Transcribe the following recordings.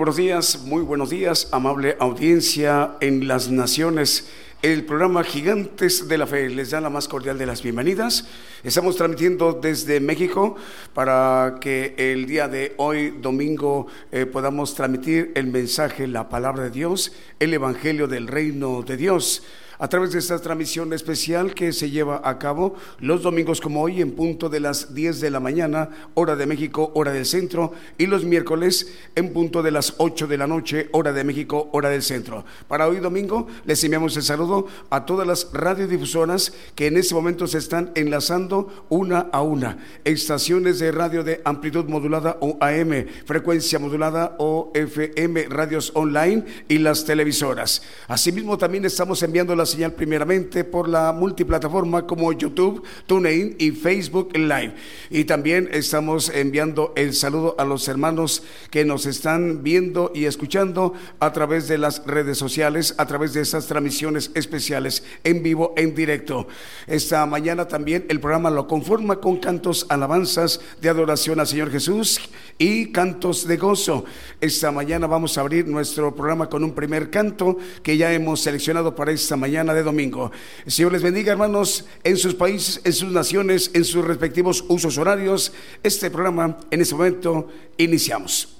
Buenos días, muy buenos días, amable audiencia en las naciones. El programa Gigantes de la Fe les da la más cordial de las bienvenidas. Estamos transmitiendo desde México para que el día de hoy, domingo, eh, podamos transmitir el mensaje, la palabra de Dios, el Evangelio del Reino de Dios a través de esta transmisión especial que se lleva a cabo los domingos como hoy en punto de las 10 de la mañana, hora de México, hora del centro, y los miércoles en punto de las 8 de la noche, hora de México, hora del centro. Para hoy domingo les enviamos el saludo a todas las radiodifusoras que en este momento se están enlazando una a una. Estaciones de radio de amplitud modulada o AM, frecuencia modulada o FM, radios online y las televisoras. Asimismo también estamos enviando las señal primeramente por la multiplataforma como YouTube, TuneIn y Facebook Live. Y también estamos enviando el saludo a los hermanos que nos están viendo y escuchando a través de las redes sociales, a través de estas transmisiones especiales en vivo, en directo. Esta mañana también el programa lo conforma con cantos, alabanzas de adoración al Señor Jesús y cantos de gozo. Esta mañana vamos a abrir nuestro programa con un primer canto que ya hemos seleccionado para esta mañana de domingo. Señor les bendiga, hermanos, en sus países, en sus naciones, en sus respectivos usos horarios. Este programa, en este momento, iniciamos.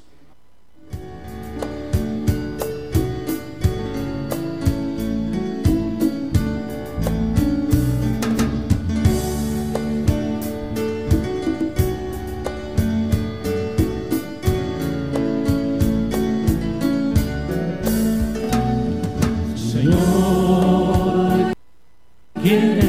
you.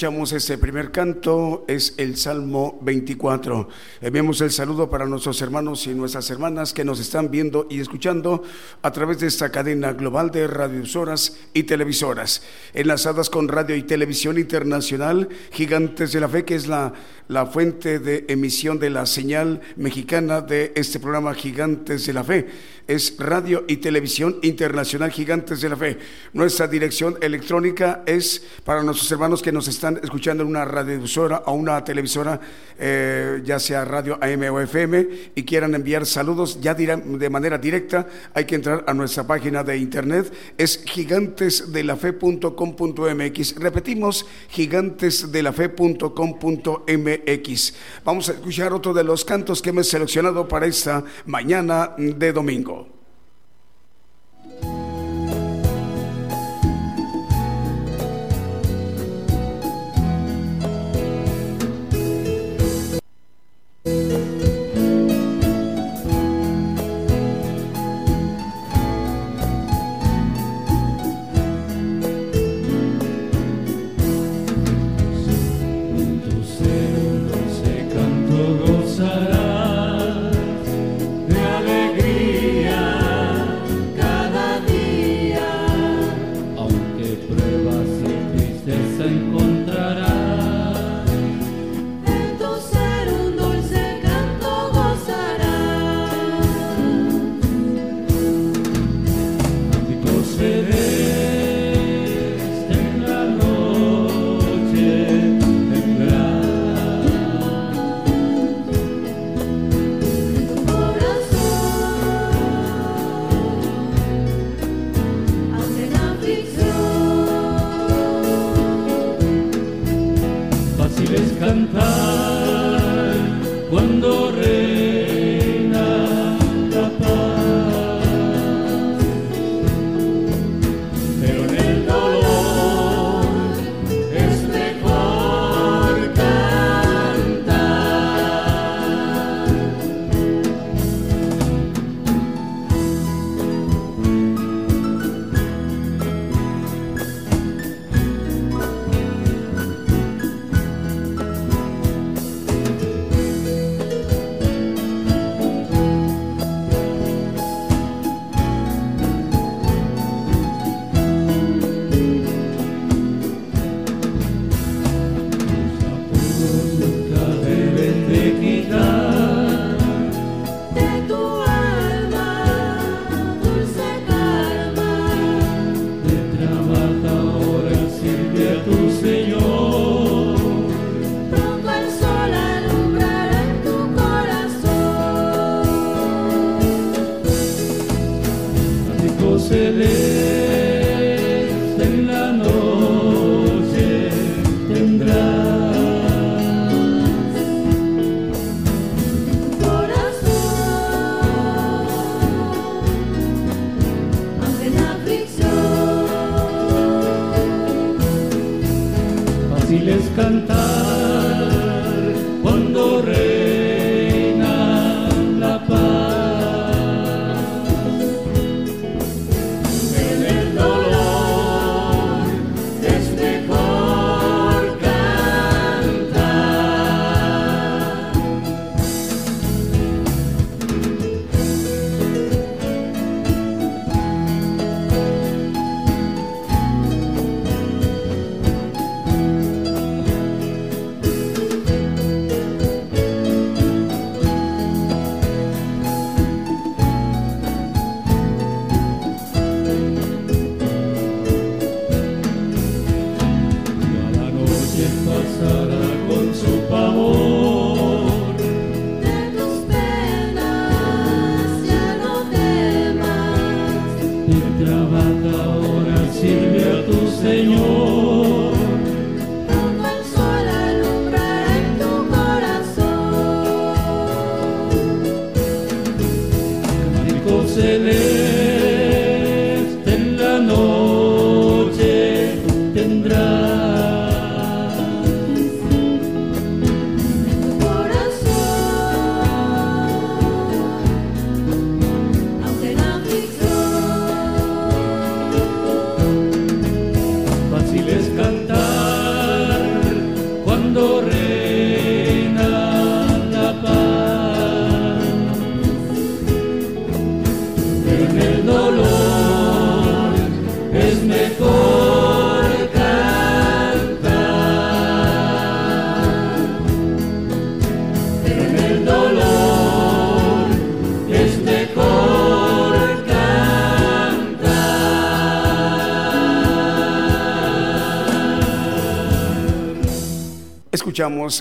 Escuchamos ese primer canto es el Salmo 24. Enviamos el saludo para nuestros hermanos y nuestras hermanas que nos están viendo y escuchando a través de esta cadena global de radiosoras y televisoras, enlazadas con radio y televisión internacional, Gigantes de la Fe, que es la, la fuente de emisión de la señal mexicana de este programa Gigantes de la Fe es Radio y Televisión Internacional Gigantes de la Fe. Nuestra dirección electrónica es para nuestros hermanos que nos están escuchando en una radiodifusora o una televisora, eh, ya sea radio AM o FM, y quieran enviar saludos ya de manera directa, hay que entrar a nuestra página de internet, es gigantesdelafe.com.mx. Repetimos, gigantesdelafe.com.mx. Vamos a escuchar otro de los cantos que hemos seleccionado para esta mañana de domingo.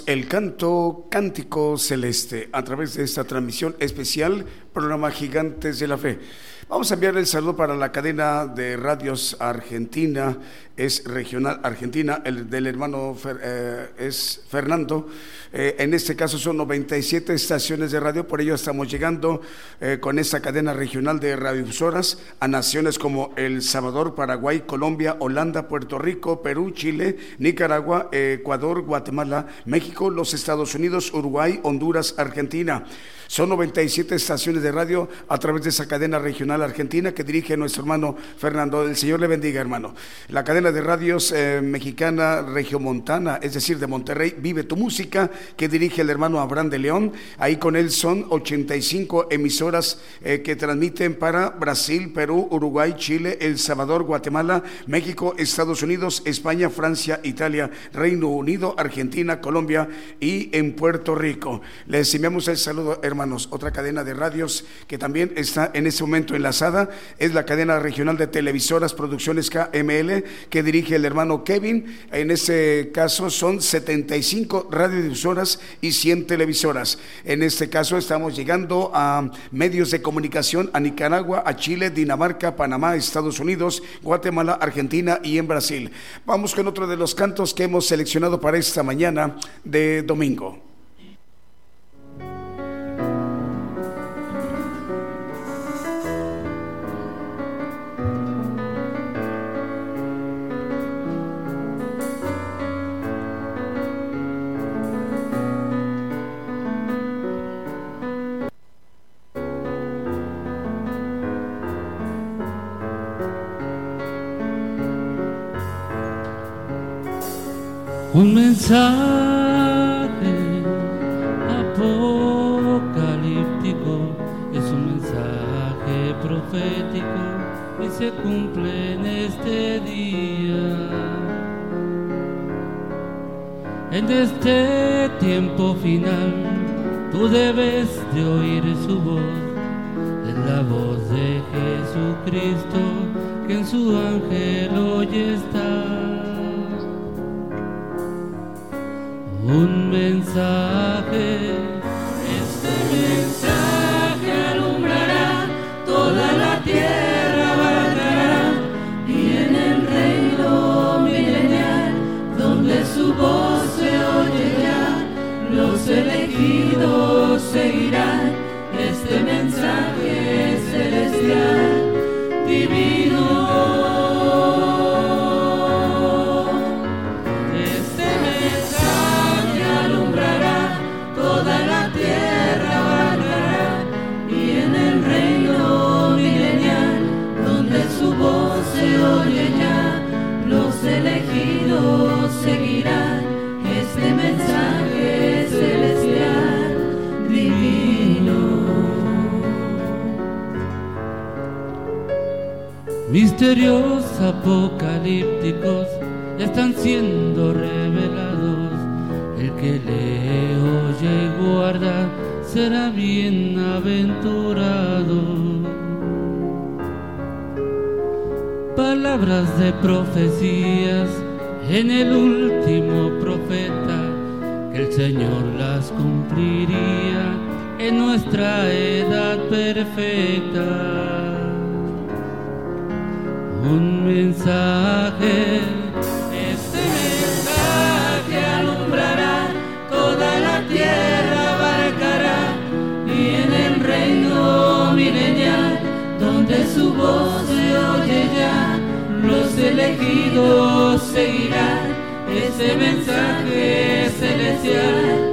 El canto cántico celeste a través de esta transmisión especial, programa Gigantes de la Fe. Vamos a enviar el saludo para la cadena de radios argentina, es regional argentina, el del hermano eh, es Fernando. Eh, en este caso son 97 estaciones de radio, por ello estamos llegando eh, con esta cadena regional de radiodifusoras a naciones como El Salvador, Paraguay, Colombia, Holanda, Puerto Rico, Perú, Chile, Nicaragua, Ecuador, Guatemala, México, los Estados Unidos, Uruguay, Honduras, Argentina. Son 97 estaciones de radio a través de esa cadena regional argentina que dirige nuestro hermano Fernando. El Señor le bendiga, hermano. La cadena de radios eh, mexicana regiomontana, es decir, de Monterrey, Vive tu Música, que dirige el hermano Abraham de León. Ahí con él son 85 emisoras eh, que transmiten para Brasil, Perú, Uruguay, Chile, El Salvador, Guatemala, México, Estados Unidos, España, Francia, Italia, Reino Unido, Argentina, Colombia y en Puerto Rico. Les enviamos el saludo, hermano otra cadena de radios que también está en este momento es la cadena regional de televisoras Producciones KML que dirige el hermano Kevin. En este caso son 75 radiodifusoras y 100 televisoras. En este caso estamos llegando a medios de comunicación a Nicaragua, a Chile, Dinamarca, Panamá, Estados Unidos, Guatemala, Argentina y en Brasil. Vamos con otro de los cantos que hemos seleccionado para esta mañana de domingo. Un mensaje apocalíptico, es un mensaje profético y se cumple en este día. En este tiempo final, tú debes de oír su voz, es la voz de Jesucristo que en su ángel hoy está. Un mensaje. Este mensaje alumbrará toda la tierra, Misterios apocalípticos están siendo revelados. El que lee, oye y guarda será bienaventurado. Palabras de profecías en el último profeta, que el Señor las cumpliría en nuestra edad perfecta. Un mensaje, este mensaje alumbrará toda la tierra, abarcará y en el reino milenial, donde su voz se oye ya los elegidos seguirán ese mensaje celestial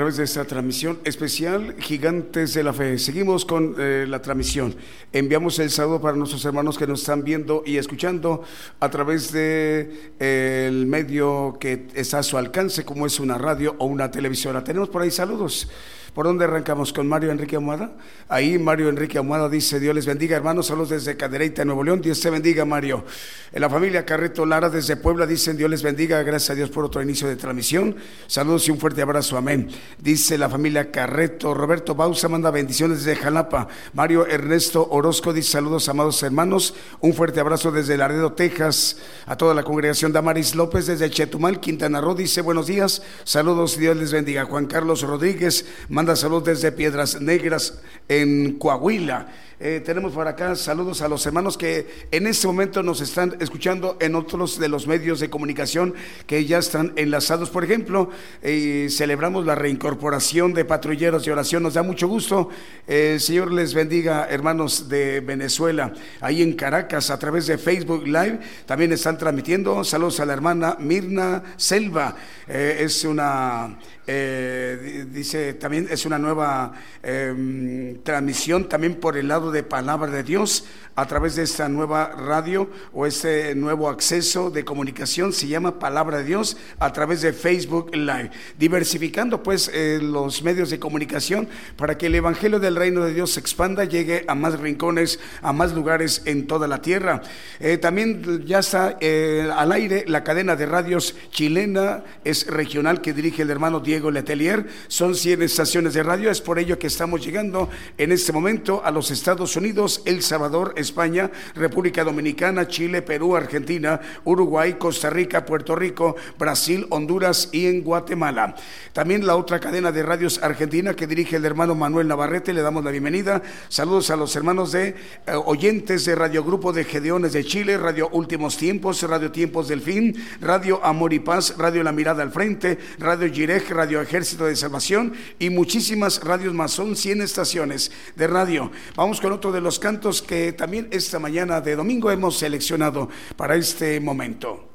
través de esta transmisión especial Gigantes de la Fe. Seguimos con eh, la transmisión. Enviamos el saludo para nuestros hermanos que nos están viendo y escuchando a través de eh, el medio que está a su alcance, como es una radio o una televisora. Tenemos por ahí saludos. ¿Por dónde arrancamos? ¿Con Mario Enrique Amada? Ahí Mario Enrique Amada dice, Dios les bendiga, hermanos, saludos desde Cadereyta, Nuevo León, Dios te bendiga, Mario. En la familia Carreto Lara desde Puebla dicen, Dios les bendiga, gracias a Dios por otro inicio de transmisión. Saludos y un fuerte abrazo, amén. Dice la familia Carreto, Roberto Bausa manda bendiciones desde Jalapa. Mario Ernesto Orozco dice, saludos, amados hermanos, un fuerte abrazo desde Laredo, Texas, a toda la congregación. Damaris López desde Chetumal, Quintana Roo, dice, buenos días, saludos, Dios les bendiga. Juan Carlos Rodríguez, manda saludos desde Piedras Negras en Coahuila. Eh, tenemos por acá saludos a los hermanos que en este momento nos están escuchando en otros de los medios de comunicación que ya están enlazados. Por ejemplo, eh, celebramos la reincorporación de patrulleros de oración. Nos da mucho gusto. Eh, Señor les bendiga, hermanos de Venezuela, ahí en Caracas, a través de Facebook Live. También están transmitiendo. Saludos a la hermana Mirna Selva. es una dice también es una nueva em, transmisión también por el lado de palabra de Dios a través de esta nueva radio o este nuevo acceso de comunicación. Se llama Palabra de Dios a través de Facebook Live, diversificando pues eh, los medios de comunicación para que el Evangelio del Reino de Dios se expanda, llegue a más rincones, a más lugares en toda la tierra. Eh, también ya está eh, al aire la cadena de radios chilena, es regional que dirige el hermano Diego Letelier, son 100 estaciones de radio, es por ello que estamos llegando en este momento a los Estados Unidos, El Salvador, España, República Dominicana, Chile, Perú, Argentina, Uruguay, Costa Rica, Puerto Rico, Brasil, Honduras y en Guatemala. También la otra cadena de radios argentina que dirige el hermano Manuel Navarrete, le damos la bienvenida. Saludos a los hermanos de eh, oyentes de Radio Grupo de Gedeones de Chile, Radio Últimos Tiempos, Radio Tiempos del Fin, Radio Amor y Paz, Radio La Mirada al Frente, Radio Girej, Radio Ejército de Salvación y muchísimas radios más. Son 100 estaciones de radio. Vamos con otro de los cantos que también esta mañana de domingo hemos seleccionado para este momento.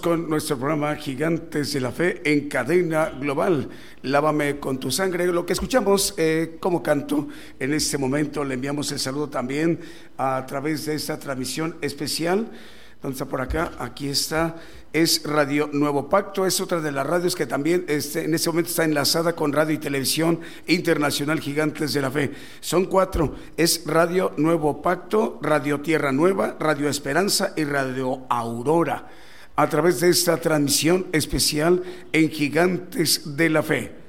Con nuestro programa Gigantes de la Fe en cadena global. Lávame con tu sangre. Lo que escuchamos eh, como canto en este momento, le enviamos el saludo también a través de esta transmisión especial. ¿Dónde está por acá? Aquí está. Es Radio Nuevo Pacto. Es otra de las radios que también este, en este momento está enlazada con Radio y Televisión Internacional Gigantes de la Fe. Son cuatro. Es Radio Nuevo Pacto, Radio Tierra Nueva, Radio Esperanza y Radio Aurora a través de esta transmisión especial en Gigantes de la Fe.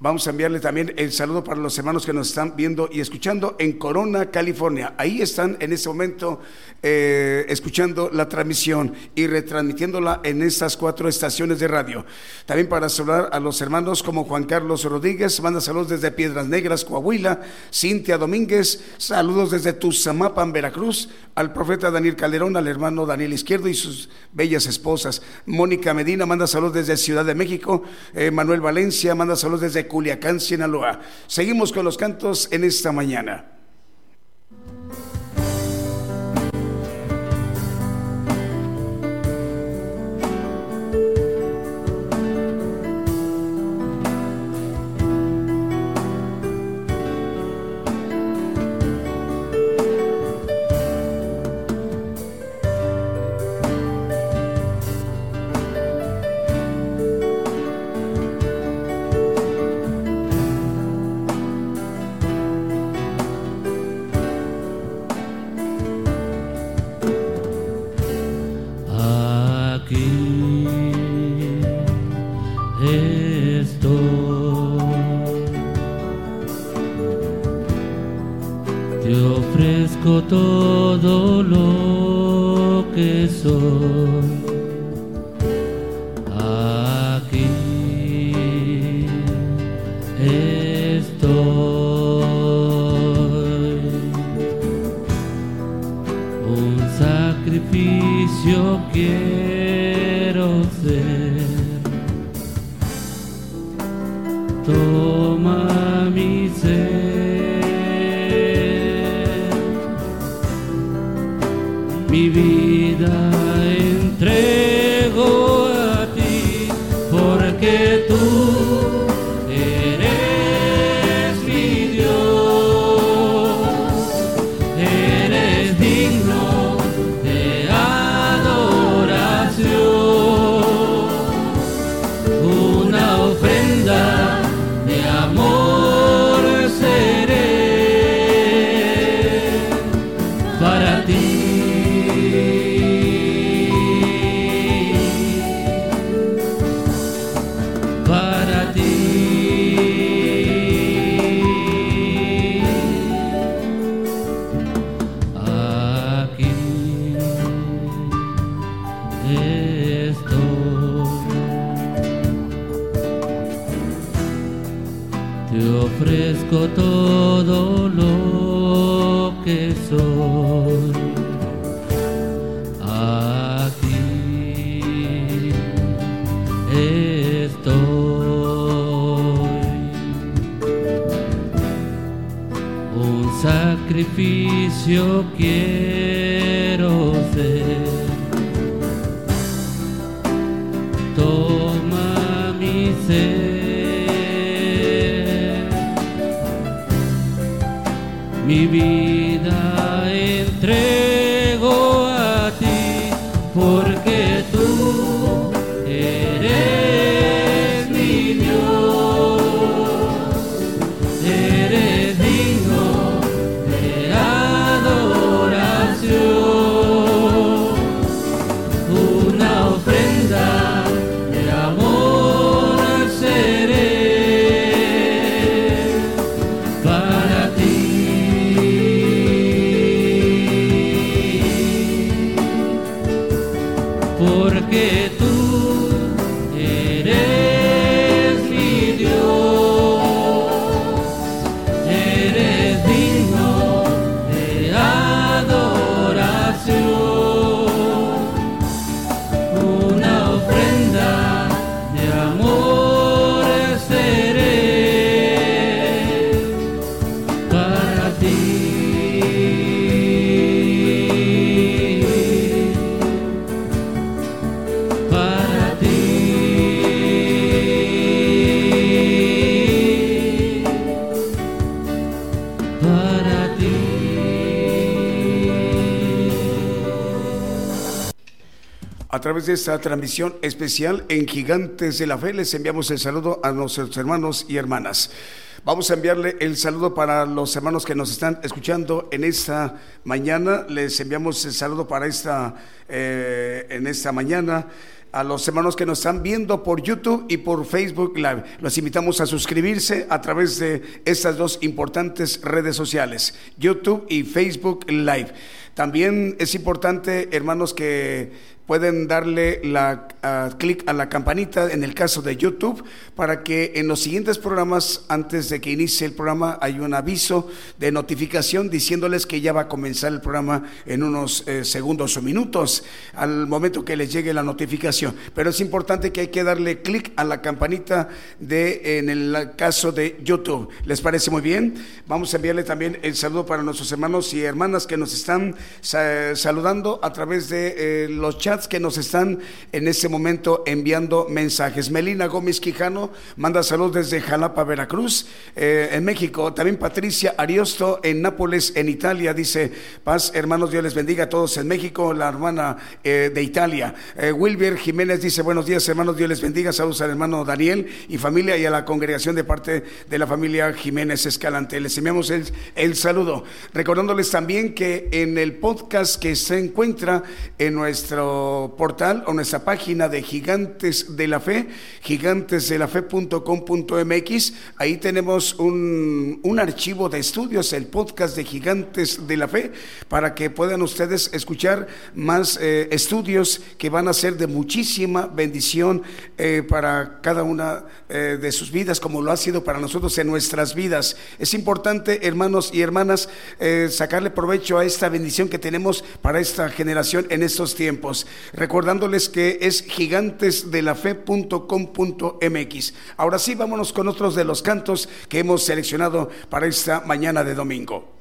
Vamos a enviarle también el saludo para los hermanos que nos están viendo y escuchando en Corona, California. Ahí están en este momento eh, escuchando la transmisión y retransmitiéndola en estas cuatro estaciones de radio. También para saludar a los hermanos como Juan Carlos Rodríguez, manda saludos desde Piedras Negras, Coahuila, Cintia Domínguez, saludos desde Tuzamapan, Veracruz, al profeta Daniel Calderón, al hermano Daniel Izquierdo y sus bellas esposas. Mónica Medina manda saludos desde Ciudad de México, eh, Manuel Valencia manda saludos desde Culiacán, Sinaloa. Seguimos con los cantos en esta mañana. A través de esta transmisión especial en Gigantes de la Fe les enviamos el saludo a nuestros hermanos y hermanas. Vamos a enviarle el saludo para los hermanos que nos están escuchando en esta mañana. Les enviamos el saludo para esta eh, en esta mañana a los hermanos que nos están viendo por YouTube y por Facebook Live. Los invitamos a suscribirse a través de estas dos importantes redes sociales, YouTube y Facebook Live. También es importante, hermanos, que pueden darle la uh, clic a la campanita en el caso de YouTube para que en los siguientes programas, antes de que inicie el programa, hay un aviso de notificación diciéndoles que ya va a comenzar el programa en unos eh, segundos o minutos al momento que les llegue la notificación. Pero es importante que hay que darle clic a la campanita de en el caso de YouTube. ¿Les parece muy bien? Vamos a enviarle también el saludo para nuestros hermanos y hermanas que nos están sa saludando a través de eh, los chats que nos están en este momento enviando mensajes. Melina Gómez Quijano manda saludos desde Jalapa, Veracruz, eh, en México. También Patricia Ariosto en Nápoles, en Italia, dice, paz, hermanos, Dios les bendiga a todos en México, la hermana eh, de Italia. Eh, Wilber Jiménez dice, buenos días, hermanos, Dios les bendiga. Saludos al hermano Daniel y familia y a la congregación de parte de la familia Jiménez Escalante. Les enviamos el saludo. Recordándoles también que en el podcast que se encuentra en nuestro portal o nuestra página de Gigantes de la Fe, gigantesdelafe.com.mx. Ahí tenemos un, un, archivo de estudios, el podcast de Gigantes de la Fe, para que puedan ustedes escuchar más eh, estudios que van a ser de muchísima bendición eh, para cada una eh, de sus vidas, como lo ha sido para nosotros en nuestras vidas. Es importante, hermanos y hermanas, sacarle provecho a esta bendición que tenemos para esta generación en estos tiempos recordándoles que es gigantesdelafe.com.mx. Ahora sí, vámonos con otros de los cantos que hemos seleccionado para esta mañana de domingo.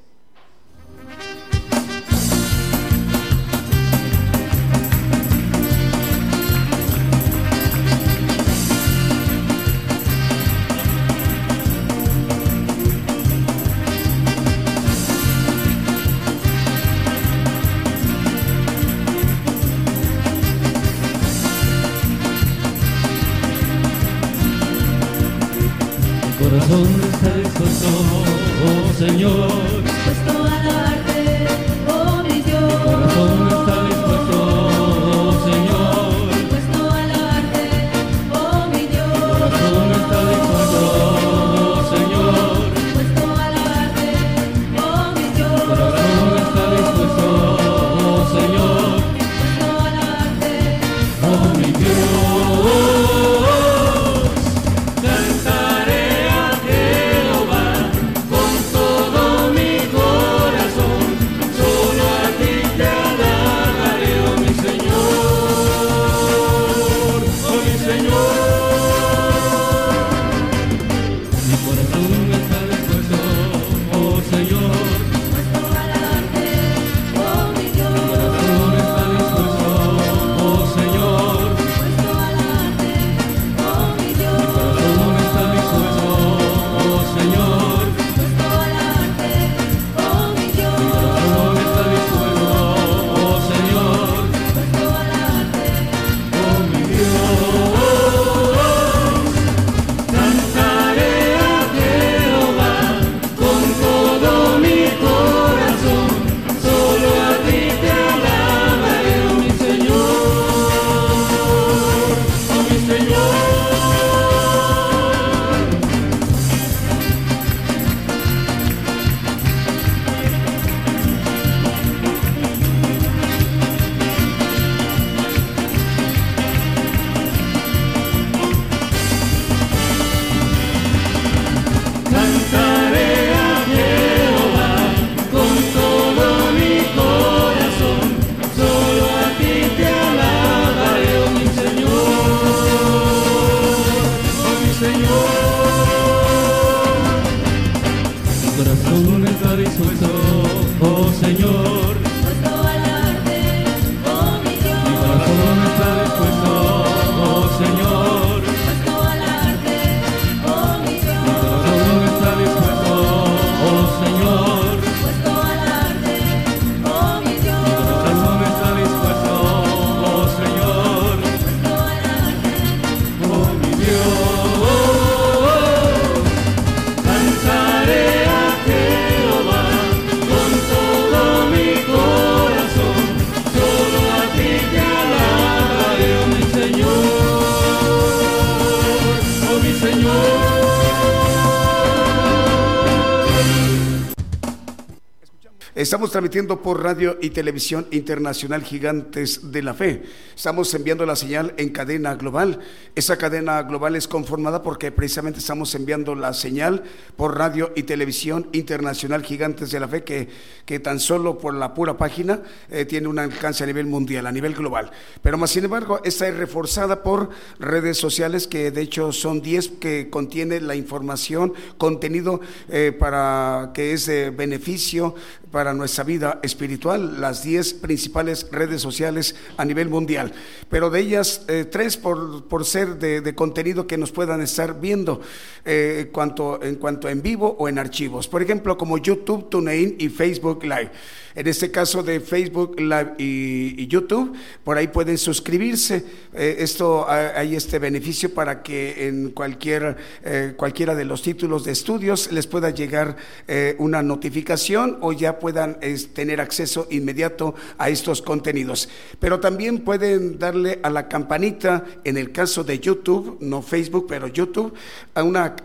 Estamos transmitiendo por radio y televisión internacional Gigantes de la Fe. Estamos enviando la señal en cadena global. Esa cadena global es conformada porque precisamente estamos enviando la señal por radio y televisión internacional Gigantes de la Fe, que, que tan solo por la pura página eh, tiene un alcance a nivel mundial, a nivel global. Pero más sin embargo, esta es reforzada por redes sociales que de hecho son 10 que contiene la información, contenido eh, para que es de beneficio para nuestra vida espiritual, las 10 principales redes sociales a nivel mundial. Pero de ellas, eh, tres por, por ser de, contenido que nos puedan estar viendo eh, cuanto, en cuanto en vivo o en archivos. Por ejemplo, como YouTube, TuneIn y Facebook Live. En este caso de Facebook Live y, YouTube, por ahí pueden suscribirse. Eh, esto hay este beneficio para que en cualquier, eh, cualquiera de los títulos de estudios les pueda llegar eh, una notificación o ya puedan tener acceso inmediato a estos contenidos. Pero también pueden darle a la campanita, en el caso de YouTube, no Facebook, pero YouTube, a una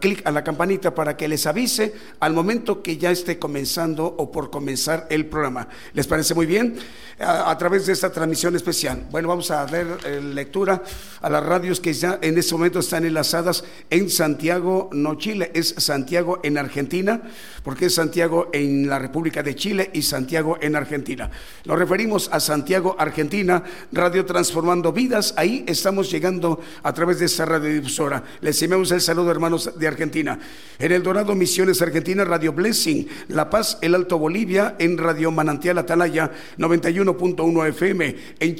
clic a la campanita para que les avise al momento que ya esté comenzando o por comenzar el programa. ¿Les parece muy bien? A, través de esta transmisión especial. Bueno, vamos a dar eh, lectura a las radios que ya en este momento están enlazadas en Santiago, no Chile, es Santiago en Argentina, porque es Santiago en la República de Chile y Santiago en Argentina. Nos referimos a Santiago, Argentina, Radio Transformando Vidas. Ahí estamos llegando a través de esta radiodifusora. Les enviamos el saludo, hermanos de Argentina. En El Dorado, Misiones Argentina, Radio Blessing, La Paz, El Alto Bolivia, en Radio Manantial Atalaya 91.1 FM, en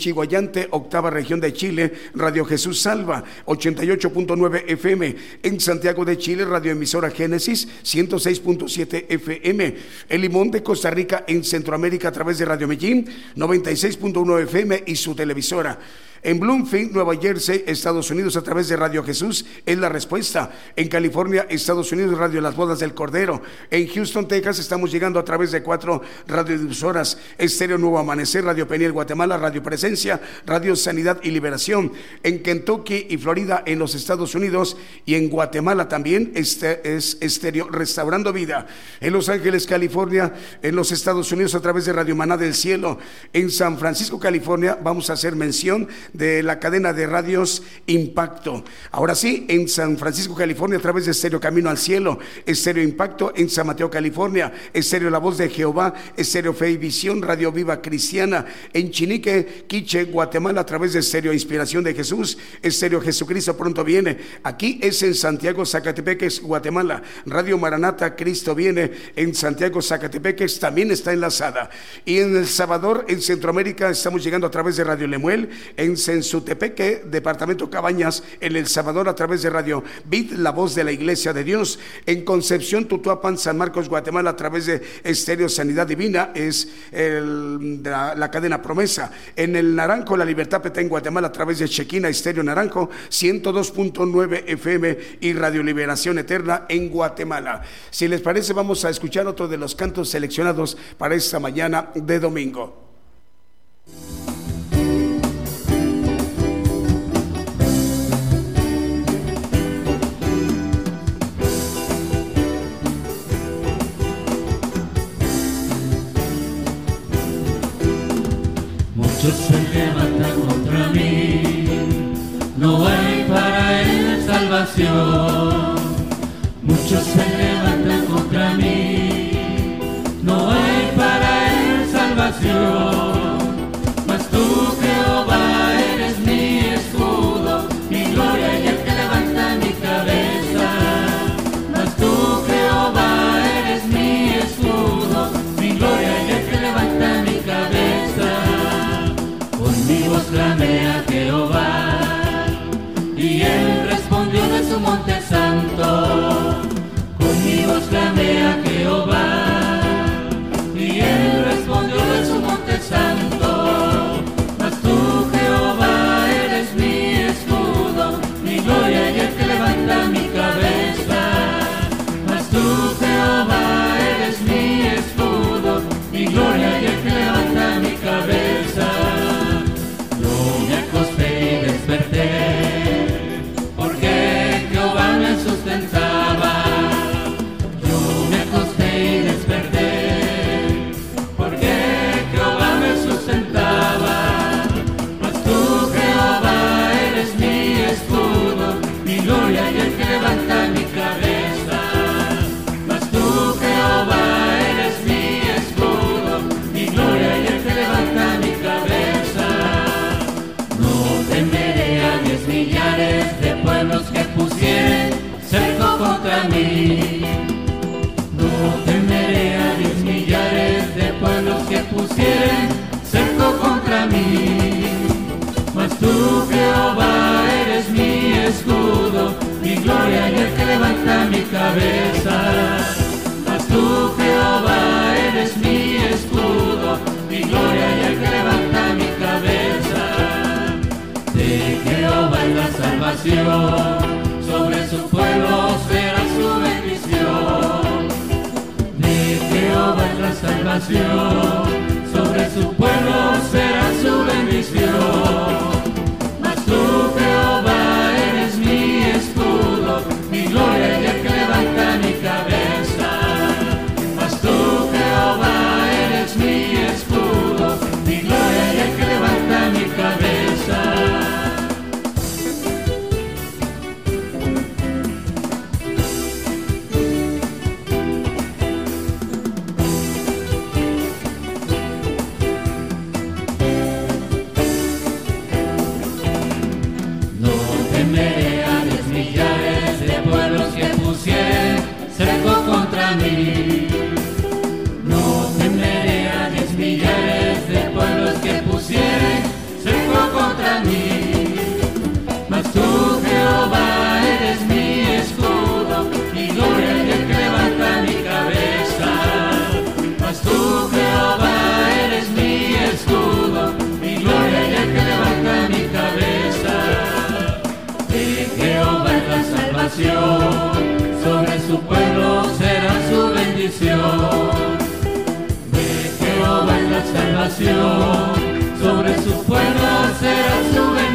Octava región de Chile, Radio Jesús Salva 88.9 FM, en Santiago de Chile, Radio Emisora Génesis 106.7 FM, en Limón de Costa Rica, en Centroamérica a través de Radio Medellín 96.1 FM y su televisora. En Bloomfield, Nueva Jersey, Estados Unidos, a través de Radio Jesús, es la respuesta. En California, Estados Unidos, Radio Las Bodas del Cordero. En Houston, Texas, estamos llegando a través de cuatro radiodifusoras. Estéreo Nuevo Amanecer, Radio Peniel Guatemala, Radio Presencia, Radio Sanidad y Liberación. En Kentucky y Florida, en los Estados Unidos y en Guatemala también este es Estéreo Restaurando Vida. En Los Ángeles, California, en los Estados Unidos, a través de Radio Maná del Cielo. En San Francisco, California, vamos a hacer mención de la cadena de radios Impacto. Ahora sí, en San Francisco, California, a través de Estéreo Camino al Cielo, Estéreo Impacto, en San Mateo, California, Estéreo La Voz de Jehová, Estéreo Fe y Visión, Radio Viva Cristiana, en Chinique, Quiche, Guatemala, a través de Estéreo Inspiración de Jesús, Estéreo Jesucristo pronto viene. Aquí es en Santiago, Zacatepeques, Guatemala, Radio Maranata, Cristo viene, en Santiago, Zacatepeques, también está enlazada. Y en El Salvador, en Centroamérica, estamos llegando a través de Radio Lemuel, en en Sutepeque, departamento Cabañas, en El Salvador, a través de Radio Vid, la voz de la Iglesia de Dios. En Concepción, Tutuapan, San Marcos, Guatemala, a través de Estéreo Sanidad Divina, es la, cadena Promesa. En el Naranjo, La Libertad Petén, Guatemala, a través de Chequina, Estéreo Naranjo, 102.9 FM y Radio Liberación Eterna en Guatemala. Si les parece, vamos a escuchar otro de los cantos seleccionados para esta mañana de domingo. Salvación. Tú, Jehová, eres mi escudo, mi gloria y el que levanta mi cabeza. Tú, Jehová, eres mi escudo, mi gloria y el que levanta mi cabeza. De Jehová es la salvación, sobre su pueblo será su bendición. De Jehová es la salvación sobre su pueblo será su bendición. Sobre su pueblo será su bendición.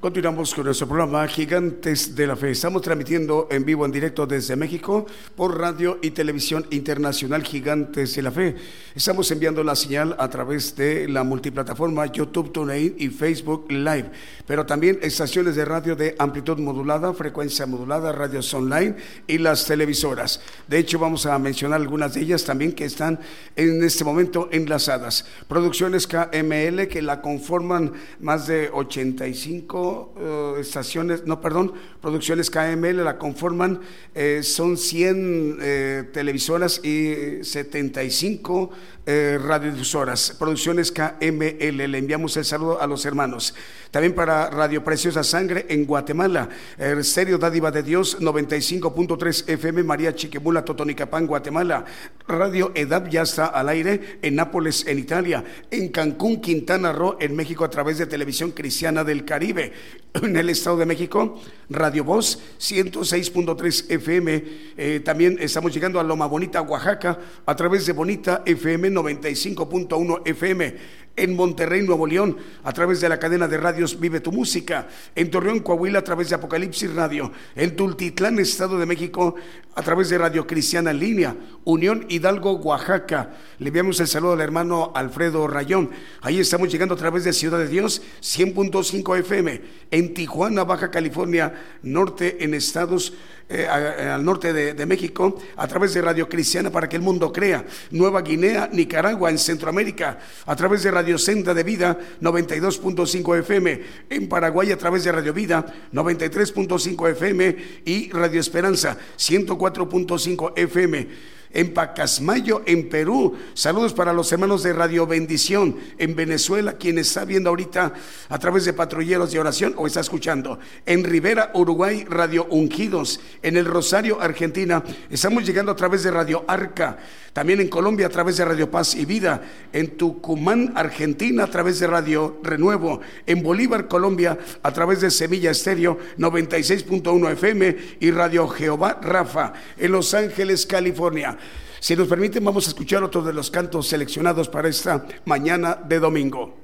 Continuamos con nuestro programa Gigantes de la Fe. Estamos transmitiendo en vivo, en directo desde México por radio y televisión internacional Gigantes de la Fe. Estamos enviando la señal a través de la multiplataforma YouTube, TuneIn y Facebook Live, pero también estaciones de radio de amplitud modulada, frecuencia modulada, radios online y las televisoras. De hecho, vamos a mencionar algunas de ellas también que están en este momento enlazadas. Producciones KML que la conforman más de 85 eh, estaciones, no, perdón, producciones KML la conforman, eh, son 100 eh, televisoras y 75 eh, radiodifusoras. Producciones KML, le enviamos el saludo a los hermanos. También para Radio Preciosa Sangre en Guatemala, el Serio Dádiva de Dios 95.3 FM María Chiquemula, Totonicapán, Guatemala. Radio EDAP ya está al aire en Nápoles, en Italia. En Cancún, Quintana Roo, en México a través de Televisión Cristiana del Caribe. En el Estado de México, Radio Voz 106.3 FM. Eh, también estamos llegando a Loma Bonita, Oaxaca, a través de Bonita FM 95.1 FM. En Monterrey, Nuevo León, a través de la cadena de radios Vive tu Música. En Torreón, Coahuila, a través de Apocalipsis Radio. En Tultitlán, Estado de México, a través de Radio Cristiana en Línea. Unión Hidalgo, Oaxaca. Le enviamos el saludo al hermano Alfredo Rayón. Ahí estamos llegando a través de Ciudad de Dios, 100.5 FM. En Tijuana, Baja California Norte, en Estados eh, a- al norte de, de México, a través de Radio Cristiana para que el mundo crea. Nueva Guinea, Nicaragua, en Centroamérica, a través de Radio Senda de Vida, 92.5 FM. En Paraguay, a través de Radio Vida, 93.5 FM. Y Radio Esperanza, 104.5 FM en Pacasmayo, en Perú. Saludos para los hermanos de Radio Bendición en Venezuela, quien está viendo ahorita a través de patrulleros de oración o está escuchando. En Rivera, Uruguay, Radio Ungidos. En el Rosario, Argentina, estamos llegando a través de Radio Arca. También en Colombia, a través de Radio Paz y Vida. En Tucumán, Argentina, a través de Radio Renuevo. En Bolívar, Colombia, a través de Semilla Estéreo 96.1 FM y Radio Jehová Rafa. En Los Ángeles, California. Si nos permiten, vamos a escuchar otro de los cantos seleccionados para esta mañana de domingo.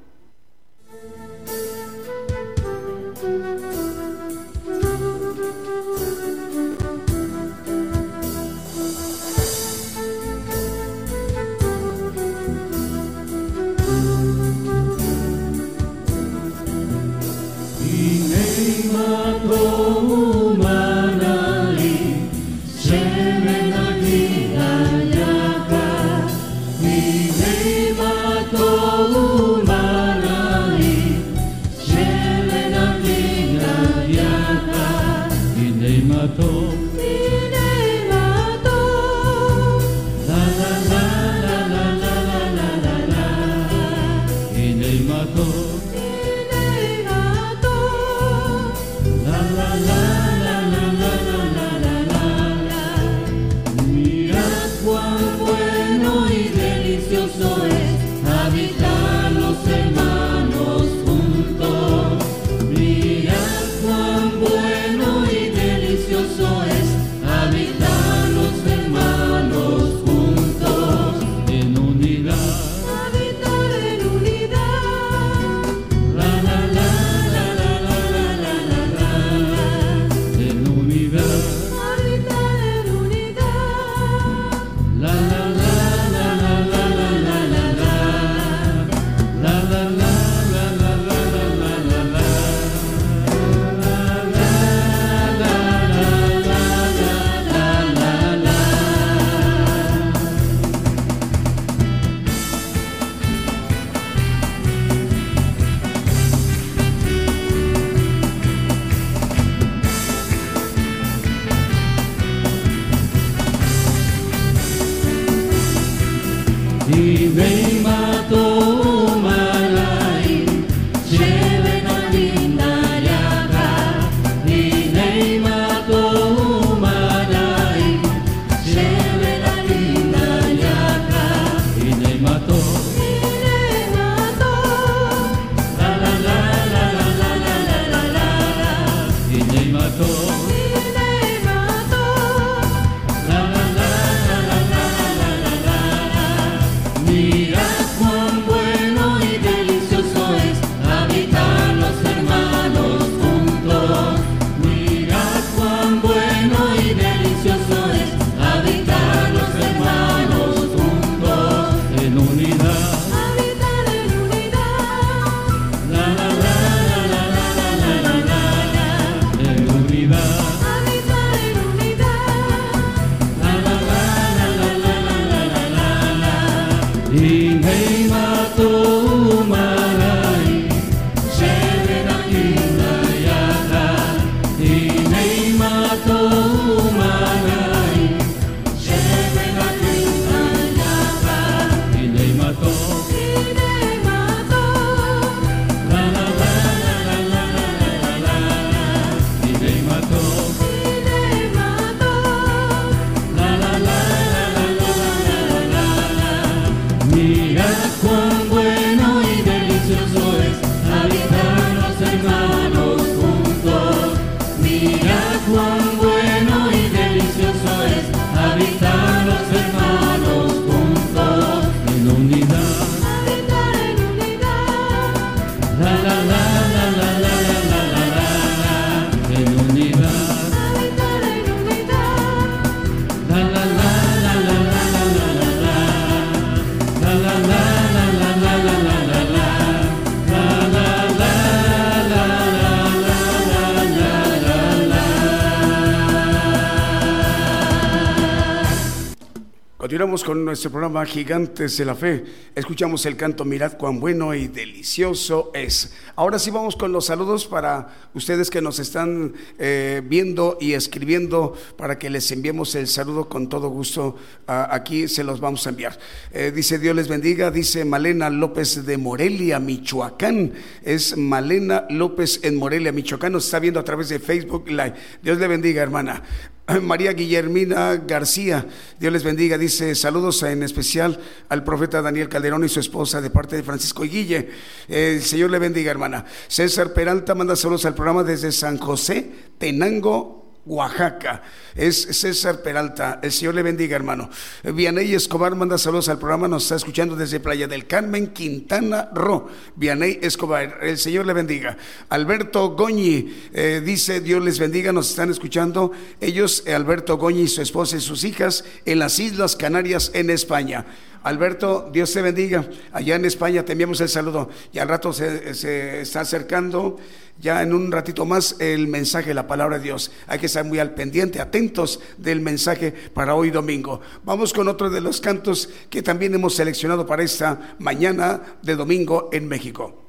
Con nuestro programa Gigantes de la Fe. Escuchamos el canto Mirad cuán bueno y delicioso es. Ahora sí vamos con los saludos para ustedes que nos están eh, viendo y escribiendo para que les enviemos el saludo con todo gusto. aquí se los vamos a enviar. Eh, dice Dios les bendiga, dice Malena López de Morelia, Michoacán. Es Malena López en Morelia, Michoacán. Nos está viendo a través de Facebook Live. Dios le bendiga, hermana. María Guillermina García, Dios les bendiga, dice saludos en especial al profeta Daniel Calderón y su esposa de parte de Francisco Guille. El Señor le bendiga, hermana. César Peralta manda saludos al programa desde San José, Tenango, Oaxaca. Es César Peralta. El Señor le bendiga, hermano. Vianey Escobar manda saludos al programa. Nos está escuchando desde Playa del Carmen, Quintana Roo. Vianey Escobar. El Señor le bendiga. Alberto Goñi eh, dice: Dios les bendiga. Nos están escuchando. Ellos, Alberto Goñi, su esposa y sus hijas, en las Islas Canarias, en España. Alberto, Dios te bendiga. Allá en España te el saludo. Y al rato se, se está acercando ya en un ratito más el mensaje, la palabra de Dios. Hay que estar muy al pendiente, atentos del mensaje para hoy domingo. Vamos con otro de los cantos que también hemos seleccionado para esta mañana de domingo en México.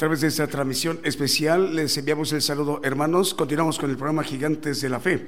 De esta transmisión especial les enviamos el saludo, hermanos. Continuamos con el programa Gigantes de la Fe.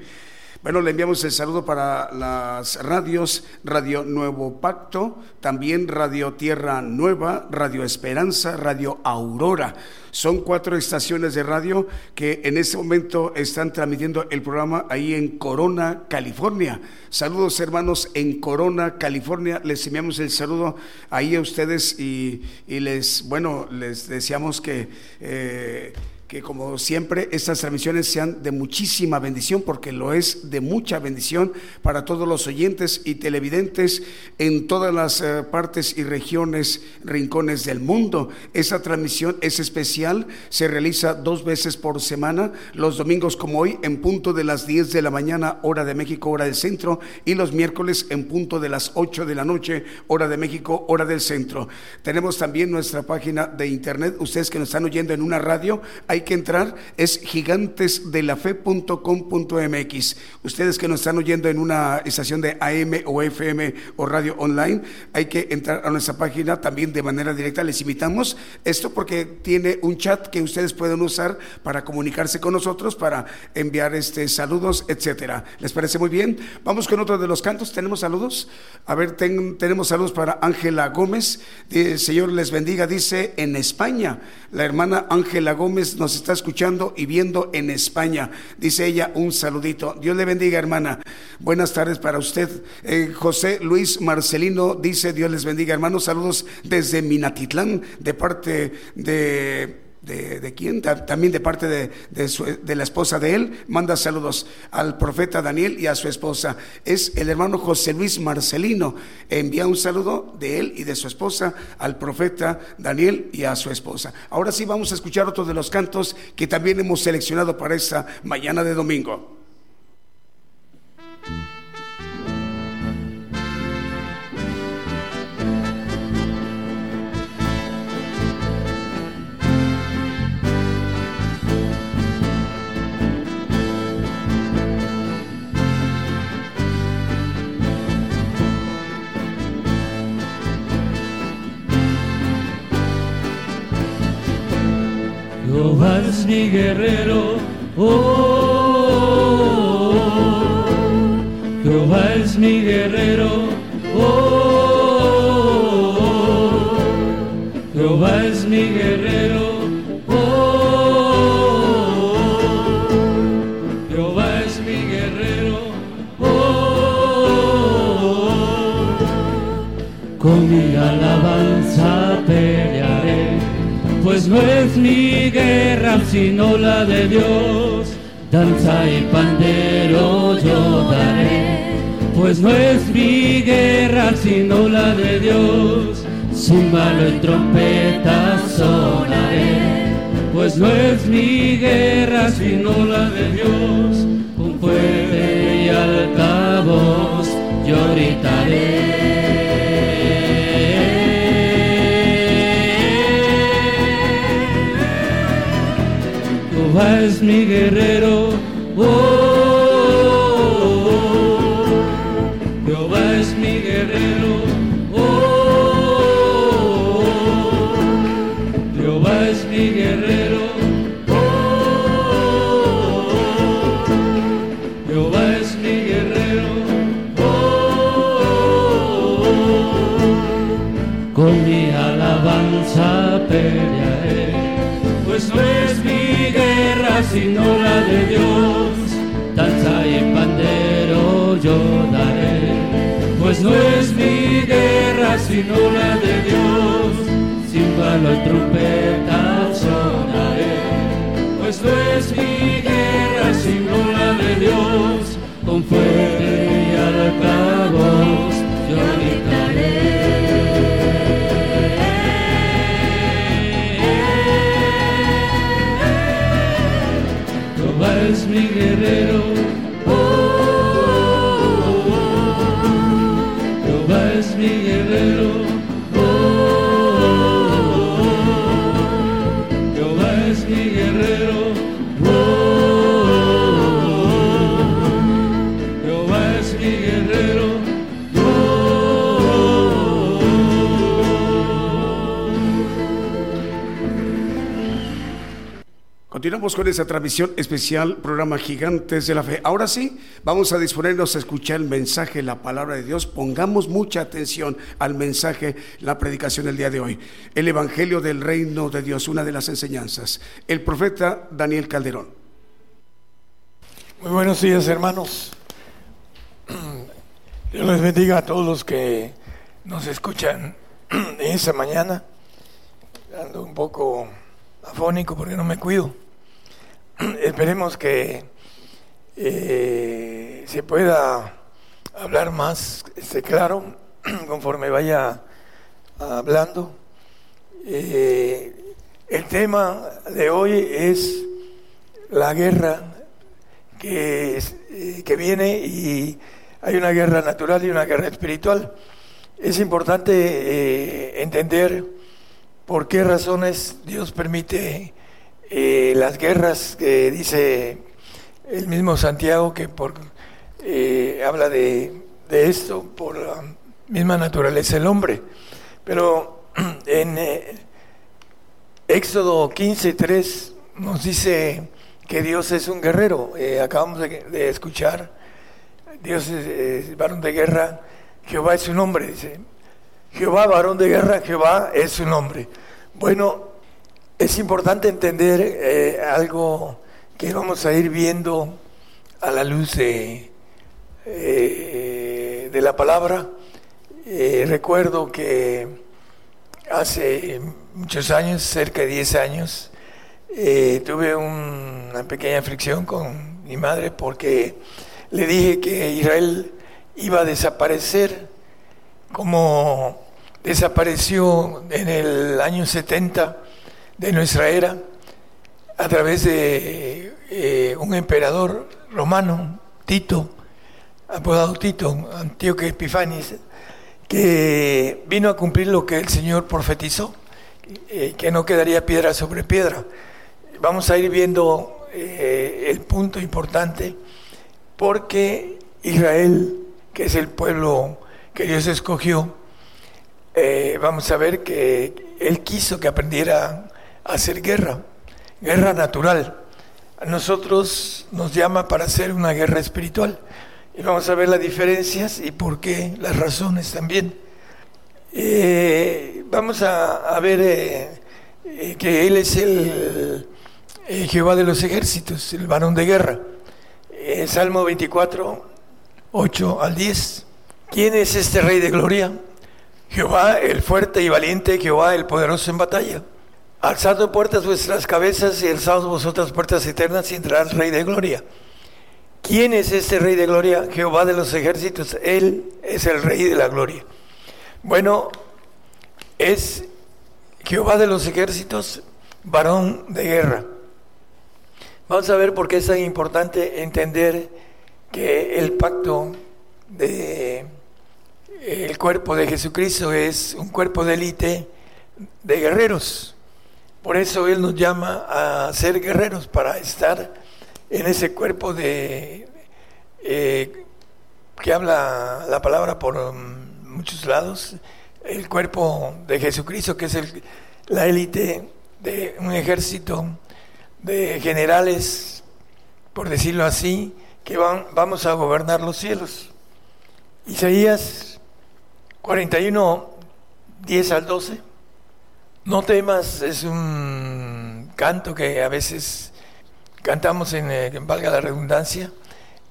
Bueno, le enviamos el saludo para las radios Radio Nuevo Pacto, también Radio Tierra Nueva, Radio Esperanza, Radio Aurora. Son cuatro estaciones de radio que en este momento están transmitiendo el programa ahí en Corona, California. Saludos hermanos en Corona, California. Les enviamos el saludo ahí a ustedes y, les, bueno, les deseamos que... Eh, que como siempre estas transmisiones sean de muchísima bendición, porque lo es de mucha bendición para todos los oyentes y televidentes en todas las eh, partes y regiones, rincones del mundo. Esa transmisión es especial, se realiza dos veces por semana, los domingos como hoy en punto de las 10 de la mañana, hora de México, hora del centro, y los miércoles en punto de las 8 de la noche, hora de México, hora del centro. Tenemos también nuestra página de internet, ustedes que nos están oyendo en una radio, hay que entrar, es gigantesdelafe.com.mx. Ustedes que nos están oyendo en una estación de AM o FM o radio online, hay que entrar a nuestra página también de manera directa. Les invitamos esto porque tiene un chat que ustedes pueden usar para comunicarse con nosotros, para enviar este saludos, etcétera. ¿Les parece muy bien? Vamos con otro de los cantos. ¿Tenemos saludos? A ver, tenemos saludos para Ángela Gómez. El Señor les bendiga, dice en España. La hermana Ángela Gómez nos está escuchando y viendo en España. Dice ella un saludito. Dios le bendiga, hermana. Buenas tardes para usted. Eh, José Luis Marcelino dice, Dios les bendiga, hermanos. Saludos desde Minatitlán, de parte de de, quién, también de parte de, de, la esposa de él, manda saludos al profeta Daniel y a su esposa. Es el hermano José Luis Marcelino. Envía un saludo de él y de su esposa al profeta Daniel y a su esposa. Ahora sí vamos a escuchar otro de los cantos que también hemos seleccionado para esta mañana de domingo. Jehová es mi guerrero, oh, Jehová es mi guerrero, oh, Jehová es mi guerrero, pues no es mi guerra sino la de Dios. Danza y pandero yo daré, pues no es mi guerra sino la de Dios. Címbalo y trompeta sonaré, pues no es mi guerra sino la de Dios. Con fuerte y altavoz yo gritaré. Jehová es mi guerrero. La de Dios. Danza y pandero yo daré, pues no es mi guerra sino la de Dios. Címbalo y trompeta sonaré, pues no es mi guerra sino la de Dios. Con fuerte y altavoz yo mi guerrero. Con esa transmisión especial, programa Gigantes de la Fe. Ahora sí, vamos a disponernos a escuchar el mensaje, la palabra de Dios. Pongamos mucha atención al mensaje, la predicación del día de hoy. El Evangelio del Reino de Dios, una de las enseñanzas. El profeta Daniel Calderón. Muy buenos días, hermanos. Dios les bendiga a todos los que nos escuchan esta mañana. Ando un poco afónico porque no me cuido. esperemos que eh, se pueda hablar más este, claro conforme vaya hablando. Eh, el tema de hoy es la guerra que, eh, que viene y hay una guerra natural y una guerra espiritual. Es importante entender por qué razones Dios permite eh, las guerras que dice el mismo Santiago que por habla de, esto por la misma naturaleza del hombre. Pero en Éxodo 15:3 nos dice que Dios es un guerrero. Eh, acabamos de, escuchar, Dios es, varón de guerra, Jehová es su nombre, dice. Jehová, varón de guerra, Jehová es su nombre. Bueno, es importante entender eh, algo que vamos a ir viendo a la luz de, eh, la palabra. recuerdo que hace muchos años, cerca de 10 años, eh, tuve una pequeña fricción con mi madre porque le dije que Israel iba a desaparecer como desapareció en el año 70 de nuestra era a través de eh, un emperador romano, Tito, apodado Tito, Antíoco Epifanes, que vino a cumplir lo que el Señor profetizó, eh, que no quedaría piedra sobre piedra. Vamos a ir viendo eh, el punto importante, porque Israel, que es el pueblo que Dios escogió, vamos a ver que Él quiso que aprendiera hacer guerra, guerra natural. A nosotros nos llama para hacer una guerra espiritual. Y vamos a ver las diferencias y por qué, las razones también. Eh, vamos a, ver eh, eh, que Él es el Jehová de los ejércitos, el varón de guerra. Salmo 24, 8 al 10. ¿Quién es este Rey de gloria? Jehová, el fuerte y valiente, Jehová, el poderoso en batalla. Alzad puertas vuestras cabezas y alzaos vosotras puertas eternas y entrará Rey de gloria. ¿Quién es este Rey de Gloria? Jehová de los ejércitos. Él es el Rey de la Gloria. Bueno, es Jehová de los ejércitos, varón de guerra. Vamos a ver por qué es tan importante entender que el pacto de el cuerpo de Jesucristo es un cuerpo de élite de guerreros. Por eso Él nos llama a ser guerreros para estar en ese cuerpo de eh, que habla la palabra por um, muchos lados, el cuerpo de Jesucristo, que es el, la élite de un ejército de generales, por decirlo así, que van, vamos a gobernar los cielos. Isaías 41, 10 al 12. No temas, es un canto que a veces cantamos en, eh, valga la redundancia,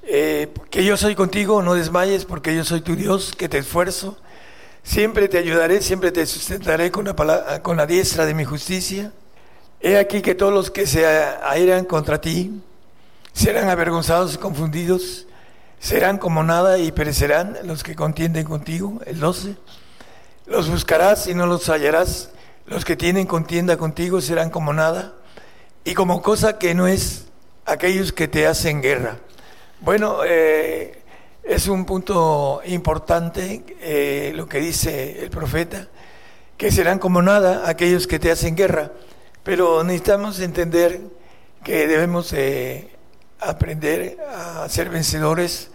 eh, que yo soy contigo, no desmayes, porque yo soy tu Dios, que te esfuerzo, siempre te ayudaré, siempre te sustentaré con la, con la diestra de mi justicia. He aquí que todos los que se airan contra ti serán avergonzados y confundidos, serán como nada y perecerán los que contienden contigo, el 12. Los buscarás y no los hallarás, los que tienen contienda contigo serán como nada y como cosa que no es aquellos que te hacen guerra. Bueno, eh, es un punto importante eh, lo que dice el profeta, que serán como nada aquellos que te hacen guerra, pero necesitamos entender que debemos aprender a ser vencedores